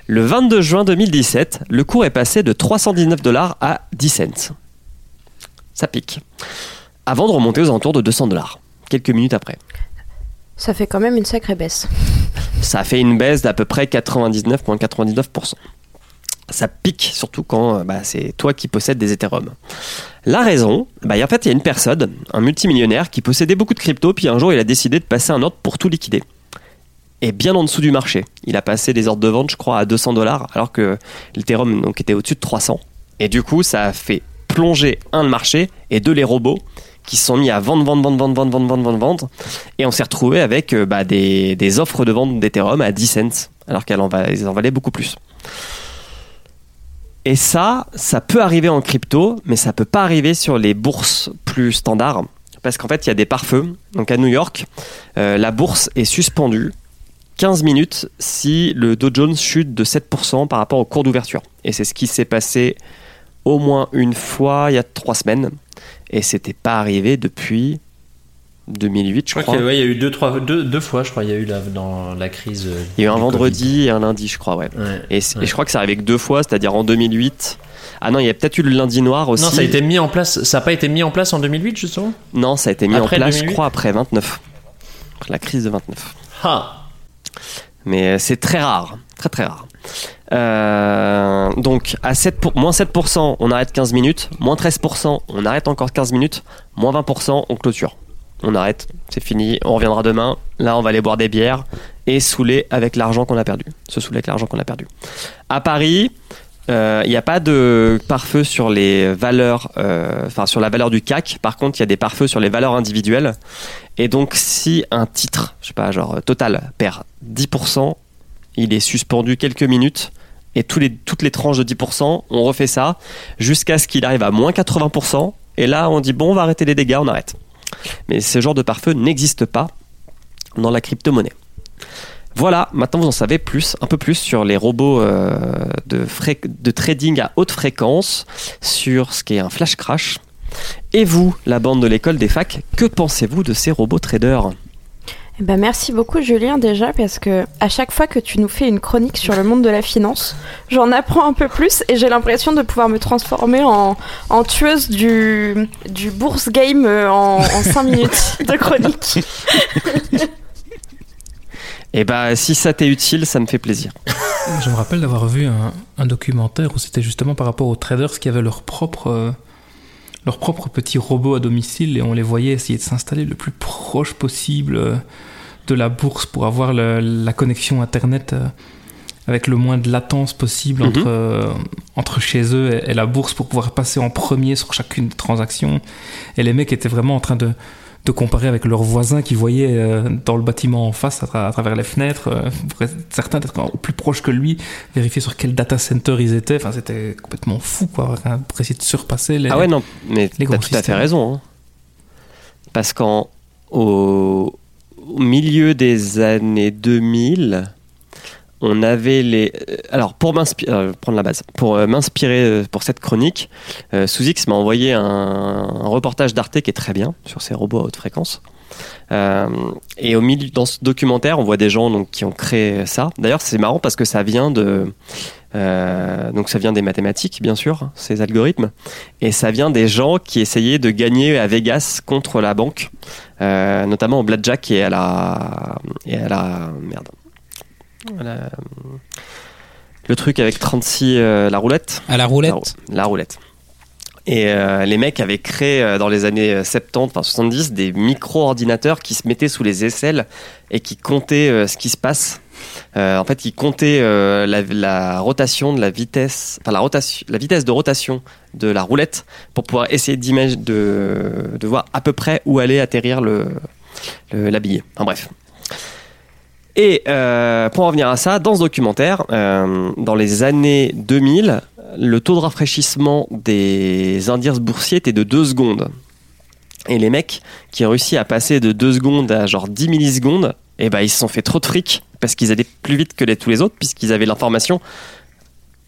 Le 22 juin 2017, le cours est passé de 319 dollars à 10 cents. Ça pique. Avant de remonter aux alentours de 200 dollars, quelques minutes après. Ça fait quand même une sacrée baisse. (laughs) Ça fait une baisse d'à peu près 99,99%. Ça pique surtout quand euh, bah, c'est toi qui possèdes des Ethereum. La raison, bah, en fait, il y a une personne, un multimillionnaire, qui possédait beaucoup de crypto, puis un jour il a décidé de passer un ordre pour tout liquider. Et bien en dessous du marché. Il a passé des ordres de vente, je crois, à 200 dollars, alors que l'Ethereum donc, était au-dessus de 300. Et du coup, ça a fait plonger, un, le marché, et deux, les robots, qui se sont mis à vendre, vendre, vendre, vendre, vendre, vendre, vendre, vendre, vendre. Et on s'est retrouvé avec euh, bah, des, des offres de vente d'Ethereum à 10 cents, alors qu'elles en valaient beaucoup plus. Et ça, ça peut arriver en crypto, mais ça peut pas arriver sur les bourses plus standards. Parce qu'en fait, il y a des pare-feux. Donc à New York, euh, la bourse est suspendue 15 minutes si le Dow Jones chute de 7% par rapport au cours d'ouverture. Et c'est ce qui s'est passé au moins une fois il y a trois semaines. Et c'était pas arrivé depuis 2008, je, Je crois qu'il y, a- ouais, il y a eu deux, trois, deux, deux fois, je crois, il y a eu la, dans la crise. euh, Il y a eu un vendredi et un lundi, je crois, ouais. Et, je crois que ça arrivait que deux fois, c'est-à-dire en 2008. Ah non, il y a peut-être eu le lundi noir aussi. Non, ça a été mis en place. Ça n'a pas été mis en place en 2008 justement? Non, ça a été mis Après en place, je 2008? crois, après 29. Après la crise de 29. Ah. Mais euh, c'est très rare. Très très rare. Euh, donc, à 7 pour- moins 7%, on arrête 15 minutes. Moins 13%, on arrête encore 15 minutes. Moins 20%, on clôture. On arrête, c'est fini, on reviendra demain. Là, on va aller boire des bières et saouler avec l'argent qu'on a perdu. Se saouler avec l'argent qu'on a perdu. À Paris, euh, il n'y a pas de pare-feu sur les valeurs, euh, enfin sur la valeur du CAC. Par contre, il y a des pare-feux sur les valeurs individuelles. Et donc, si un titre, je sais pas, genre Total perd 10%, il est suspendu quelques minutes. Et toutes les tranches de 10%, on refait ça jusqu'à ce qu'il arrive à moins 80%. Et là, on dit bon, on va arrêter les dégâts, on arrête. Mais ce genre de pare-feu n'existe pas dans la crypto-monnaie. Voilà, maintenant vous en savez plus, un peu plus sur les robots euh, de, de trading à haute fréquence, sur ce qu'est un flash crash. Et vous, la bande de l'école des facs, que pensez-vous de ces robots traders? Ben, merci beaucoup Julien déjà parce que à chaque fois que tu nous fais une chronique sur le monde de la finance, j'en apprends un peu plus et j'ai l'impression de pouvoir me transformer en, en tueuse du, du bourse game euh, en, en 5 minutes de chronique. (laughs) Eh bah, si ça t'est utile, ça me fait plaisir. Je me rappelle d'avoir vu un, un documentaire où c'était justement par rapport aux traders qui avaient leur propre, euh, leur propre petit robot à domicile et on les voyait essayer de s'installer le plus proche possible euh, de la bourse pour avoir le- la connexion internet euh, avec le moins de latence possible Mhm. entre, euh, entre chez eux et, et la bourse pour pouvoir passer en premier sur chacune des transactions. Et les mecs étaient vraiment en train de, de comparer avec leurs voisins qu'ils voyaient euh, dans le bâtiment en face à, tra- à travers les fenêtres. euh, (laughs) pour être certain d'être plus proche que lui, vérifier sur quel data center ils étaient. Enfin, c'était complètement fou quoi, pour essayer de surpasser les. Ah ouais, non, mais t'as tout à fait raison. hein. Parce qu'en au, au milieu des années 2000, on avait les. euh, Alors, pour m'inspirer, euh, prendre la base, pour euh, m'inspirer pour cette chronique, Sous-X m'a envoyé un, un reportage d'Arte qui est très bien sur ces robots à haute fréquence. Et au milieu, dans ce documentaire, on voit des gens donc, qui ont créé ça. D'ailleurs, c'est marrant parce que ça vient de. Euh, donc, ça vient des mathématiques, bien sûr, ces algorithmes. Et ça vient des gens qui essayaient de gagner à Vegas contre la banque, euh, notamment au blackjack et à la. Et à la. Merde. À la- le truc avec 36. euh, la roulette. À la roulette. rou- la roulette. Et euh, les mecs avaient créé euh, dans les années euh, 70, enfin 70, des micro-ordinateurs qui se mettaient sous les aisselles et qui comptaient euh, ce qui se passe. Euh, en fait, ils comptaient euh, la, rotation de la vitesse, de rotation de la roulette pour pouvoir essayer de, voir à peu près où allait atterrir le, la bref. Et euh, pour en venir à ça, dans ce documentaire, dans les années 2000, le taux de rafraîchissement des indices boursiers était de 2 secondes. Et les mecs qui ont réussi à passer de 2 secondes à genre 10 millisecondes, eh ben, ils se sont fait trop de fric parce qu'ils allaient plus vite que tous les autres puisqu'ils avaient l'information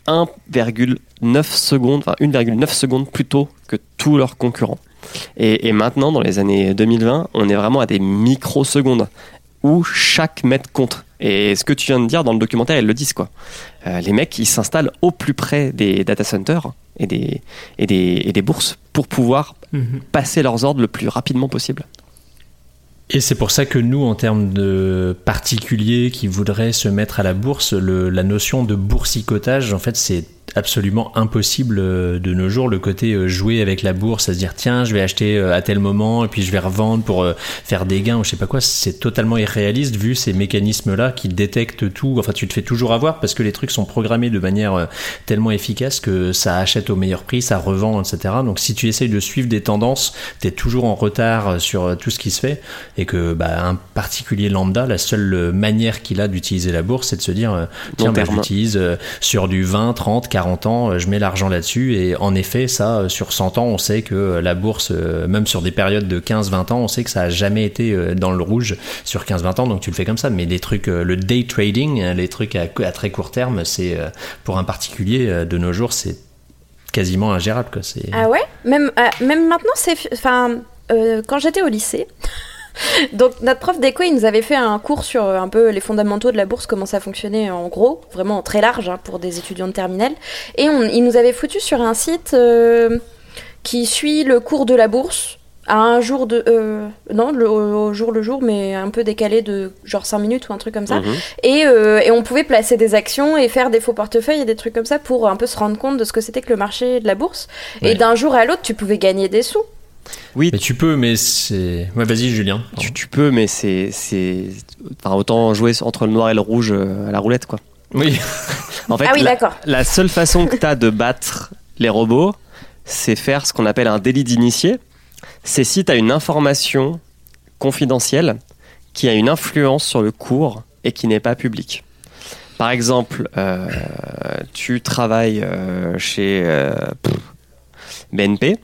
1,9 secondes, enfin 1,9 secondes plus tôt que tous leurs concurrents. Et, et maintenant, dans les années 2020, on est vraiment à des microsecondes où chaque mètre compte. Et ce que tu viens de dire dans le documentaire, ils le disent quoi. Euh, les mecs, ils s'installent au plus près des data centers et des, et des, et des bourses pour pouvoir Mhm. passer leurs ordres le plus rapidement possible. Et c'est pour ça que nous, en termes de particuliers qui voudraient se mettre à la bourse, le- la notion de boursicotage, en fait, c'est absolument impossible euh, de nos jours. Le côté euh, jouer avec la bourse, à se dire tiens, je vais acheter euh, à tel moment et puis je vais revendre pour faire des gains ou je sais pas quoi, c'est totalement irréaliste vu ces mécanismes-là qui détectent tout. Enfin, tu te fais toujours avoir parce que les trucs sont programmés de manière tellement efficace que ça achète au meilleur prix, ça revend, etc. Donc si tu essayes de suivre des tendances, t'es toujours en retard sur tout ce qui se fait et que bah, un particulier lambda, la seule manière qu'il a d'utiliser la bourse, c'est de se dire tiens, bah, j'utilise sur du 20, 30, 40 ans, euh, je mets l'argent là-dessus et en effet, ça, euh, sur 100 ans, on sait que euh, la bourse, même sur des périodes de 15-20 ans, on sait que ça a jamais été dans le rouge sur 15-20 ans, donc tu le fais comme ça. Mais les trucs, le day trading, euh, les trucs à, très court terme, c'est pour un particulier de nos jours, c'est quasiment ingérable. Quoi. Ah ouais? Même, même maintenant, c'est. Enfin, quand j'étais au lycée. (laughs) Donc notre prof d'éco, il nous avait fait un cours sur euh, un peu les fondamentaux de la bourse, comment ça fonctionnait en gros, vraiment très large hein, pour des étudiants de terminale. Et on, il nous avait foutu sur un site euh, qui suit le cours de la bourse à un jour de... euh, non, le, au jour le jour, mais un peu décalé de genre 5 minutes ou un truc comme ça. Mhm. Et, euh, et on pouvait placer des actions et faire des faux portefeuilles et des trucs comme ça pour un peu se rendre compte de ce que c'était que le marché de la bourse. Et d'un jour à l'autre, tu pouvais gagner des sous. Oui, Mais tu peux, mais c'est. Ouais, vas-y, Julien. tu, tu peux, mais c'est, c'est, enfin, autant jouer entre le noir et le rouge euh, à la roulette, quoi. Oui. En fait, ah oui, la, d'accord. la seule façon que tu as de battre les robots, c'est faire ce qu'on appelle un délit d'initié. C'est si tu as une information confidentielle qui a une influence sur le cours et qui n'est pas publique. Par exemple, euh, tu travailles euh, chez euh, pff, BNP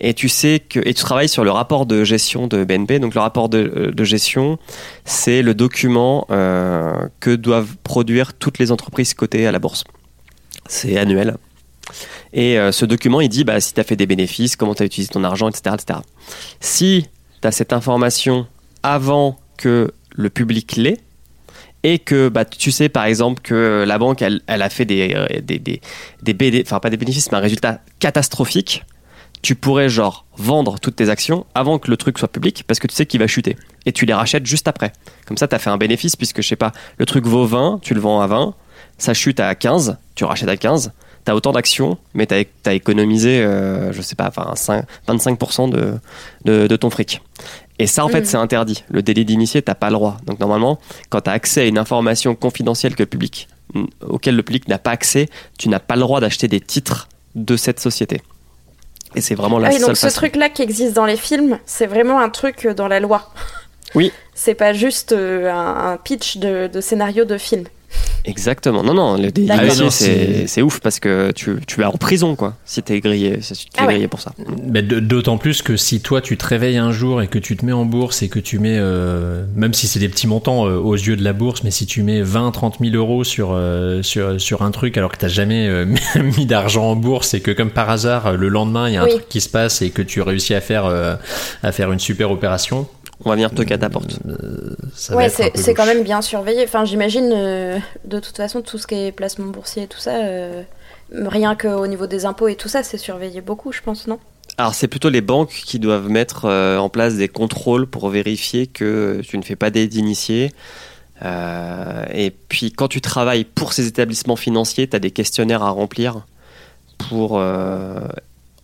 et tu sais que et tu travailles sur le rapport de gestion de BNP. Donc le rapport de, euh, de gestion, c'est le document euh, que doivent produire toutes les entreprises cotées à la bourse. C'est annuel. Et euh, ce document, il dit bah, si tu as fait des bénéfices, comment tu as utilisé ton argent, etc. etc. Si tu as cette information avant que le public l'ait, et que bah, tu sais par exemple que la banque elle, a fait des, des, des, des enfin pas des bénéfices mais un résultat catastrophique, tu pourrais genre vendre toutes tes actions avant que le truc soit public parce que tu sais qu'il va chuter et tu les rachètes juste après. Comme ça tu as fait un bénéfice puisque je sais pas, le truc vaut 20, tu le vends à 20, ça chute à 15, tu rachètes à 15, tu as autant d'actions mais tu as, économisé euh, je sais pas enfin 5 25% de, de, de ton fric. Et ça, en fait, Mhm. c'est interdit. Le délit d'initié, t'as pas le droit. Donc, normalement, quand tu as accès à une information confidentielle que le public, auquel le public n'a pas accès, tu n'as pas le droit d'acheter des titres de cette société. Et c'est vraiment la Ah oui, seule donc ce façon. truc-là qui existe dans les films, c'est vraiment un truc euh, dans la loi. Oui. C'est pas juste euh, un, un pitch de, de scénario de film. Exactement. Non, non, le grillé, Ah oui, c'est ouf parce que tu, tu es en prison, quoi, si t'es grillé, si tu te fais Ah ouais. griller pour ça. Mais D'autant plus que si toi tu te réveilles un jour et que tu te mets en bourse et que tu mets, euh, même si c'est des petits montants euh, aux yeux de la bourse, mais si tu mets 20, 30 000 euros sur, euh, sur, sur un truc alors que t'as jamais euh, (laughs) mis d'argent en bourse et que comme par hasard le lendemain il y a un Oui. truc qui se passe et que tu réussis à faire, euh, à faire une super opération, On va venir te catapulter. euh, ça Ouais, c'est quand même bien surveillé. Enfin, j'imagine, euh, de toute façon, tout ce qui est placement boursier et tout ça, euh, rien qu'au niveau des impôts et tout ça, c'est surveillé beaucoup, je pense, non? Alors, c'est plutôt les banques qui doivent mettre euh, en place des contrôles pour vérifier que tu ne fais pas d'aide d'initié. Euh, et puis, quand tu travailles pour ces établissements financiers, tu as des questionnaires à remplir pour euh,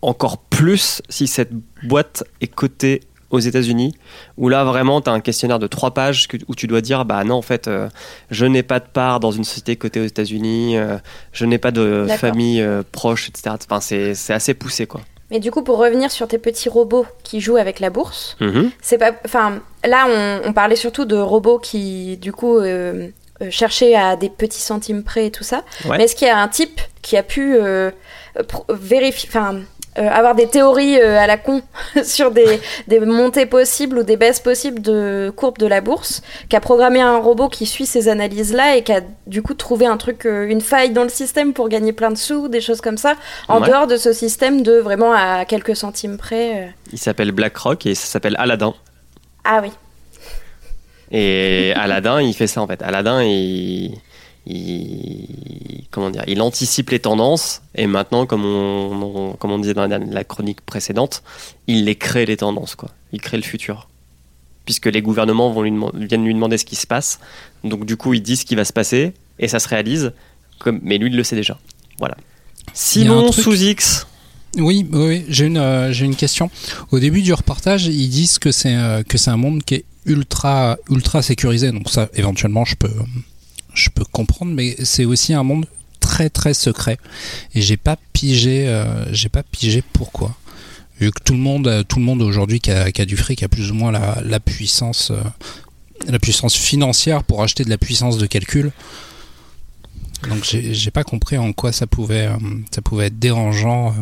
encore plus si cette boîte est cotée aux États-Unis, où là vraiment tu as un questionnaire de trois pages que- où tu dois dire bah non en fait euh, je n'ai pas de part dans une société cotée aux États-Unis, euh, je n'ai pas de famille euh, proche, etc. Enfin, c'est assez poussé quoi. Mais du coup, pour revenir sur tes petits robots qui jouent avec la bourse, Mhm. c'est pas. Enfin, là, on, on parlait surtout de robots qui, du coup, euh, cherchaient à des petits centimes près et tout ça. Ouais. Mais est-ce qu'il y a un type qui a pu euh, vérifier. Enfin. Euh, avoir des théories euh, à la con (laughs) sur des, des montées possibles ou des baisses possibles de courbes de la bourse, qui a programmé un robot qui suit ces analyses-là et qui a du coup trouvé un truc, euh, une faille dans le système pour gagner plein de sous, des choses comme ça, en Ouais. dehors de ce système de vraiment à quelques centimes près. Il s'appelle BlackRock et ça s'appelle Aladdin. Ah oui. Et Aladdin, il fait ça en fait. Aladdin, il, il- comment dire, il anticipe les tendances et maintenant, comme on, on- comme on disait dans la, la chronique précédente, il les crée les tendances quoi. Il crée le futur. Puisque les gouvernements vont lui viennent lui demander ce qui se passe, donc du coup il dit ce qui va se passer et ça se réalise. Comme, mais lui il le sait déjà. Voilà. Simon truc- sous X. Oui, j'ai une, euh, j'ai une question. Au début du reportage, ils disent que c'est euh, que c'est un monde qui est ultra ultra sécurisé. Donc ça, éventuellement, je peux je peux comprendre, mais c'est aussi un monde très très secret. Et j'ai pas pigé, euh, j'ai pas pigé pourquoi. Vu que tout le monde, tout le monde aujourd'hui qui a, du fric a plus ou moins la, puissance, euh, la puissance financière pour acheter de la puissance de calcul. Donc j'ai pas compris en quoi ça pouvait, euh, ça pouvait être dérangeant.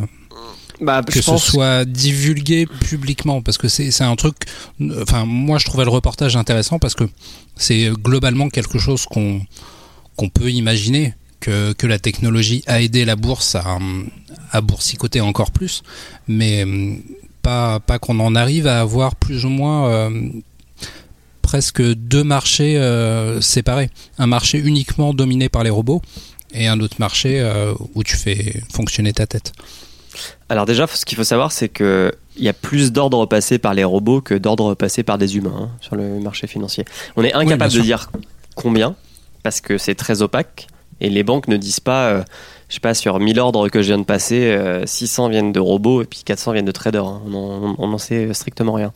Bah, que je ce pense. soit divulgué publiquement parce que c'est un truc enfin moi je trouvais le reportage intéressant parce que c'est globalement quelque chose qu'on qu'on peut imaginer que, que la technologie a aidé la bourse à, à boursicoter encore plus. Mais hum, pas, pas qu'on en arrive à avoir plus ou moins euh, presque deux marchés euh, séparés. Un marché uniquement dominé par les robots et un autre marché euh, où tu fais fonctionner ta tête Alors déjà, ce qu'il faut savoir, c'est que il y a plus d'ordres passés par les robots que d'ordres passés par des humains hein, sur le marché financier. On est incapable de dire combien parce que c'est très opaque et les banques ne disent pas, euh, je sais pas, sur 1000 ordres que je viens de passer, euh, 600 viennent de robots et puis 400 viennent de traders. hein. On n'en sait strictement rien.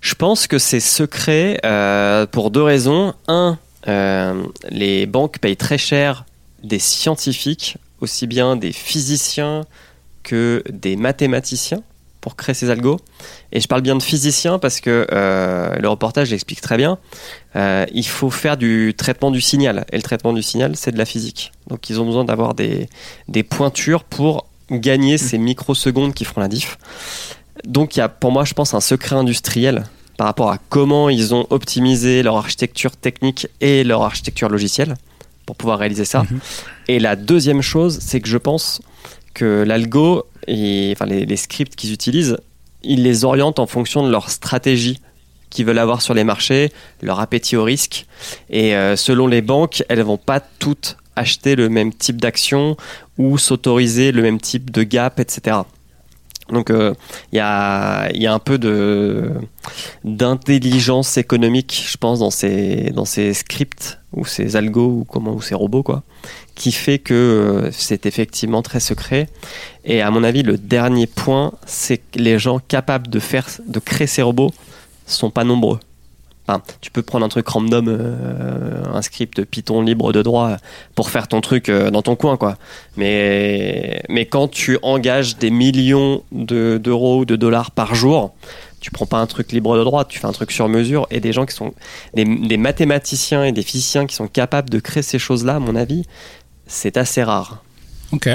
Je pense que c'est secret euh, pour deux raisons. Un, euh, les banques payent très cher des scientifiques, aussi bien des physiciens que des mathématiciens pour créer ces algos. Et je parle bien de physiciens parce que euh, le reportage l'explique très bien. Euh, il faut faire du traitement du signal. Et le traitement du signal, c'est de la physique. Donc ils ont besoin d'avoir des, des pointures pour gagner ces microsecondes qui feront la diff. Donc il y a pour moi, je pense, un secret industriel par rapport à comment ils ont optimisé leur architecture technique et leur architecture logicielle pour pouvoir réaliser ça. Mhm. Et la deuxième chose, c'est que je pense que l'algo, enfin les, scripts qu'ils utilisent, ils les orientent en fonction de leur stratégie qu'ils veulent avoir sur les marchés, leur appétit au risque. Et euh, selon les banques, elles vont pas toutes acheter le même type d'action ou s'autoriser le même type de gap, etc. Donc euh, il y, a, un peu d'intelligence économique, je pense, dans ces, dans ces scripts ou ces algos ou comment ou ces robots quoi, qui fait que euh, c'est effectivement très secret. Et à mon avis, le dernier point, c'est que les gens capables de faire, de créer ces robots sont pas nombreux. Enfin, tu peux prendre un truc random, euh, un script Python libre de droit pour faire ton truc euh, dans ton coin, quoi. Mais, mais quand tu engages des millions de- d'euros ou de dollars par jour, tu prends pas un truc libre de droit, tu fais un truc sur mesure et des gens qui sont des, des mathématiciens et des physiciens qui sont capables de créer ces choses-là, à mon avis, c'est assez rare. Ok.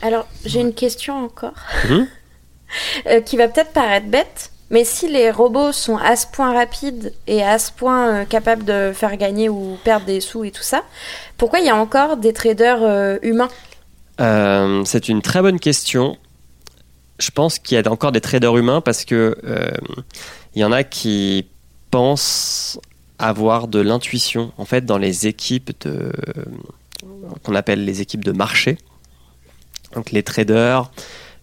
Alors, j'ai une question encore. Mhm. (laughs) Euh, qui va peut-être paraître bête, mais si les robots sont à ce point rapides et à ce point euh, capables de faire gagner ou perdre des sous et tout ça, pourquoi il y a encore des traders euh, humains? Euh, c'est une très bonne question. Je pense qu'il y a encore des traders humains parce que il y en a qui pensent avoir de l'intuition. En fait, dans les équipes de qu'on appelle les équipes de marché, donc les traders,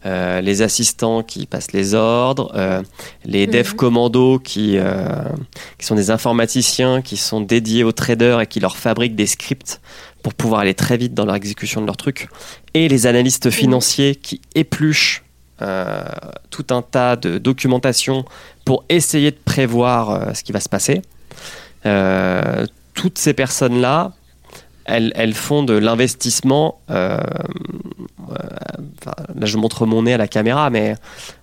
euh, les assistants qui passent les ordres, euh, les dev commandos qui, euh, qui sont des informaticiens qui sont dédiés aux traders et qui leur fabriquent des scripts pour pouvoir aller très vite dans leur exécution de leur truc, et les analystes financiers qui épluchent euh, tout un tas de documentation pour essayer de prévoir euh, ce qui va se passer. Euh, toutes ces personnes-là, elles, font de l'investissement. euh, euh, enfin, là, je montre mon nez à la caméra, mais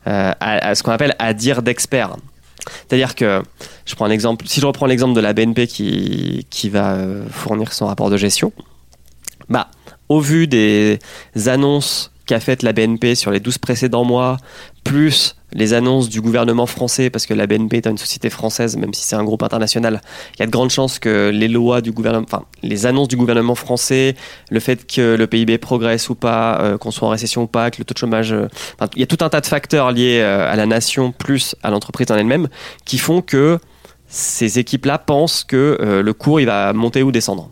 euh, à, à ce qu'on appelle à dire d'experts. C'est-à-dire que, je prends un exemple, si je reprends l'exemple de la BNP qui, qui va fournir son rapport de gestion, bah, au vu des annonces qu'a faites la BNP sur les 12 précédents mois, plus les annonces du gouvernement français, parce que la BNP est une société française, même si c'est un groupe international, il y a de grandes chances que les lois du gouvernement, enfin, les annonces du gouvernement français, le fait que le PIB progresse ou pas, euh, qu'on soit en récession ou pas, que le taux de chômage, euh, il y a tout un tas de facteurs liés euh, à la nation plus à l'entreprise en elle-même qui font que ces équipes-là pensent que le cours il va monter ou descendre.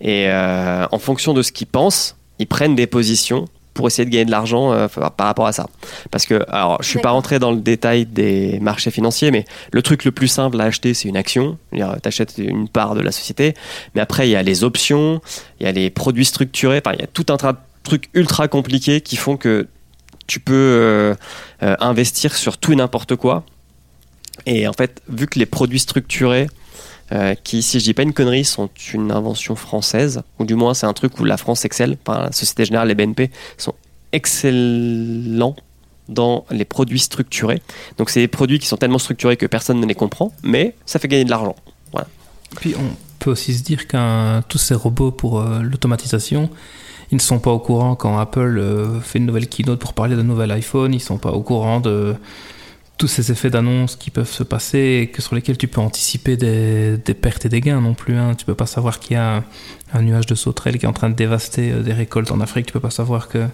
Et en fonction de ce qu'ils pensent, ils prennent des positions pour essayer de gagner de l'argent euh, par rapport à ça. Parce que, alors, je suis pas rentré dans le détail des marchés financiers, mais le truc le plus simple à acheter, c'est une action. Tu achètes une part de la société. Mais après, il y a les options, il y a les produits structurés. Enfin, il y a tout un tas de trucs ultra compliqués qui font que tu peux euh, euh, investir sur tout et n'importe quoi. Et en fait, vu que les produits structurés, euh, qui, si je dis pas une connerie, sont une invention française, ou du moins c'est un truc où la France excelle, la Société Générale, les BNP sont excellents dans les produits structurés. Donc c'est des produits qui sont tellement structurés que personne ne les comprend, mais ça fait gagner de l'argent. Puis on peut aussi se dire qu'un tous ces robots pour euh, l'automatisation, ils ne sont pas au courant quand Apple euh, fait une nouvelle keynote pour parler d'un nouvel iPhone, ils sont pas au courant de tous ces effets d'annonce qui peuvent se passer et que sur lesquels tu peux anticiper des, des pertes et des gains non plus. Hein. Tu peux pas savoir qu'il y a un, un nuage de sauterelles qui est en train de dévaster euh, des récoltes en Afrique. Tu peux pas savoir que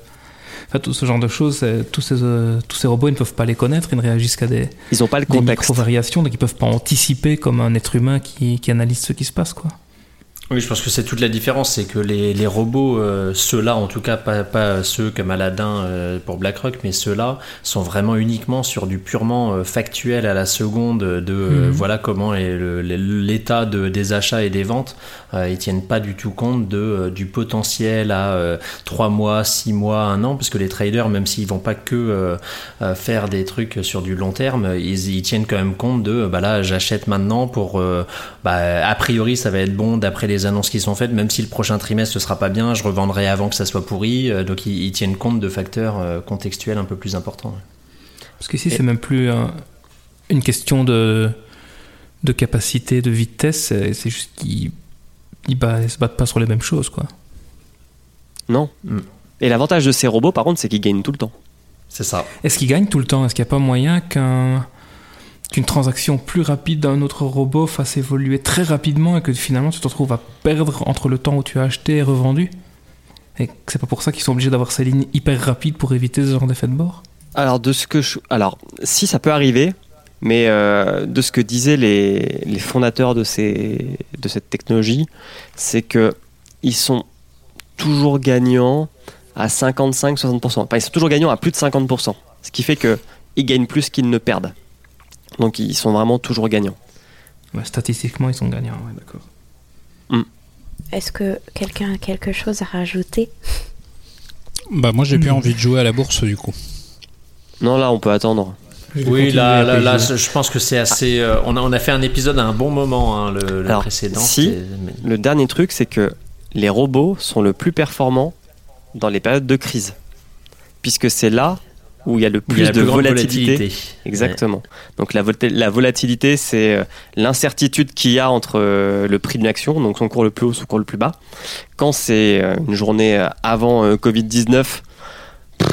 Enfin, tout ce genre de choses, c'est- tous ces, euh, tous ces robots, ils ne peuvent pas les connaître, ils ne réagissent qu'à des, Ils n'ont pas le des contexte. micro-variations, donc ils peuvent pas anticiper comme un être humain qui, qui analyse ce qui se passe. Quoi. Oui, je pense que c'est toute la différence, c'est que les, les robots, euh, ceux-là, en tout cas pas, pas ceux comme Aladdin euh, pour BlackRock, mais ceux-là sont vraiment uniquement sur du purement euh, factuel à la seconde de euh, Mhm. voilà comment est l'état de, des achats et des ventes. Euh, ils tiennent pas du tout compte de, du potentiel à euh, 3 mois, 6 mois, 1 an, parce que les traders, même s'ils vont pas que euh, euh, faire des trucs sur du long terme, ils, ils tiennent quand même compte de bah là j'achète maintenant pour euh, bah, a priori ça va être bon d'après les annonces qui sont faites, même si le prochain trimestre ce sera pas bien, je revendrai avant que ça soit pourri. Euh, donc ils, ils tiennent compte de facteurs euh, contextuels un peu plus importants. Parce qu'ici, c'est même plus un- une question de, de capacité, de vitesse, c'est juste qu'ils ils ba- ils se battent pas sur les mêmes choses. Quoi. Non. Mm. Et l'avantage de ces robots, par contre, c'est qu'ils gagnent tout le temps. C'est ça. Est-ce qu'ils gagnent tout le temps? Est-ce qu'il n'y a pas moyen qu'un qu'une transaction plus rapide d'un autre robot fasse évoluer très rapidement et que finalement tu te retrouves à perdre entre le temps où tu as acheté et revendu Et que c'est pas pour ça qu'ils sont obligés d'avoir ces lignes hyper rapides pour éviter ce genre d'effet de bord Alors, de ce que je... Alors, si ça peut arriver, mais euh, de ce que disaient les, les fondateurs de, ces, de cette technologie, c'est que ils sont toujours gagnants à 55-60%. Enfin, ils sont toujours gagnants à plus de 50%. Ce qui fait que ils gagnent plus qu'ils ne perdent. Donc, ils sont vraiment toujours gagnants. Ouais, Statistiquement, ils sont gagnants, ouais, d'accord. Est-ce que quelqu'un a quelque chose à rajouter? Bah moi j'ai plus Hmm. envie de jouer à la bourse du coup. Non, là, on peut attendre. Oui, là, là, là, je pense que c'est assez. euh, on, a, on a fait un épisode à un bon moment, hein, le, le Alors, précédent. si. Le dernier truc, c'est que les robots sont le plus performants dans les périodes de crise. Puisque c'est là où il y a le a plus de plus volatilité. Exactement. Donc la, vol- la volatilité, c'est euh, l'incertitude qu'il y a entre euh, le prix d'une action, donc son cours le plus haut, son cours le plus bas. Quand c'est euh, une journée avant euh, Covid-19, pff,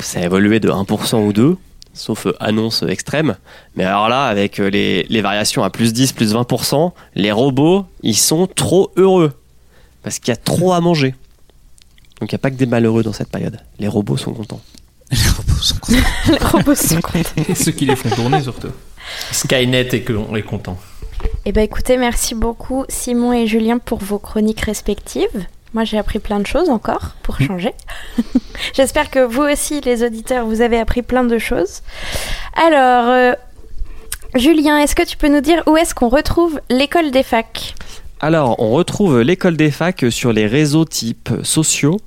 ça a évolué de 1% ou 2%, sauf annonce extrême. Mais alors là, avec les, les variations à plus 10, plus 20%, les robots, ils sont trop heureux. Parce qu'il y a trop à manger. Donc il n'y a pas que des malheureux dans cette période. Les robots sont contents. Les robots sont contents. (laughs) Les robots sont contents. Et (laughs) ceux qui les font tourner surtout. Skynet est, con- est content. Eh ben écoutez, merci beaucoup Simon et Julien pour vos chroniques respectives. Moi j'ai appris plein de choses encore pour changer. (laughs) J'espère que vous aussi les auditeurs vous avez appris plein de choses. Alors euh, Julien, est-ce que tu peux nous dire où est-ce qu'on retrouve l'école des facs? Alors, on retrouve l'école des facs sur les réseaux type sociaux.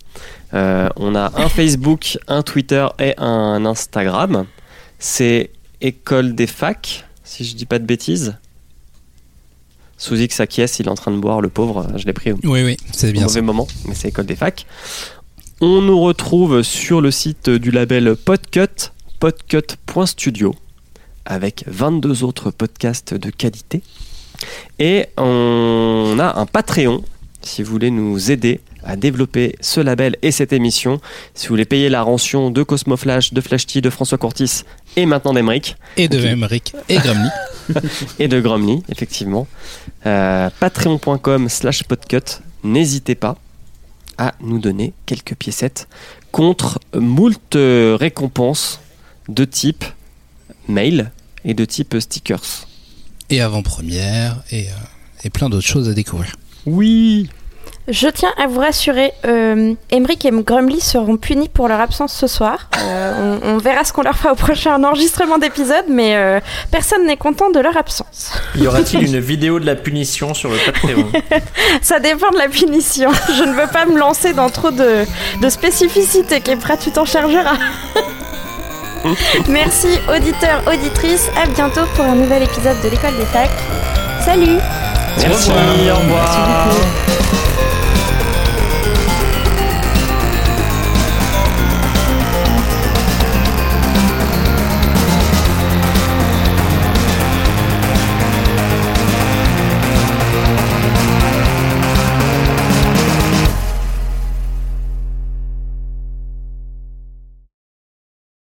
Euh, on a un Facebook, un Twitter et un Instagram. C'est école des facs, si je dis pas de bêtises. Sous X acquiesce, il est en train de boire, le pauvre. Je l'ai pris au Oui, oui, c'est bien mauvais ça. moment, mais c'est école des facs. On nous retrouve sur le site du label Podcut, podcut.studio, avec 22 autres podcasts de qualité. Et on a un Patreon, si vous voulez nous aider à développer ce label et cette émission. Si vous voulez payer la rançon de Cosmoflash, de Flashty, de François Courtis et maintenant d'Emeric Et de Ok. Emmerich et Grumly. (laughs) et de Grumly, effectivement. Euh, Patreon.com slash podcut. N'hésitez pas à nous donner quelques piécettes contre moult euh, récompenses de type mail et de type stickers. et avant-première et, euh, et plein d'autres choses à découvrir. Oui Je tiens à vous rassurer, euh, Emric et Grumly seront punis pour leur absence ce soir. Euh, on, on verra ce qu'on leur fera au prochain enregistrement d'épisode, mais euh, personne n'est content de leur absence. Y aura-t-il une vidéo de la punition sur le Patreon? (laughs) Ça dépend de la punition. Je ne veux pas me lancer dans trop de, de spécificités. Kepra, tu t'en chargeras. (laughs) Merci auditeurs, auditrices. À bientôt pour un nouvel épisode de l'école des facs. Salut Merci, au revoir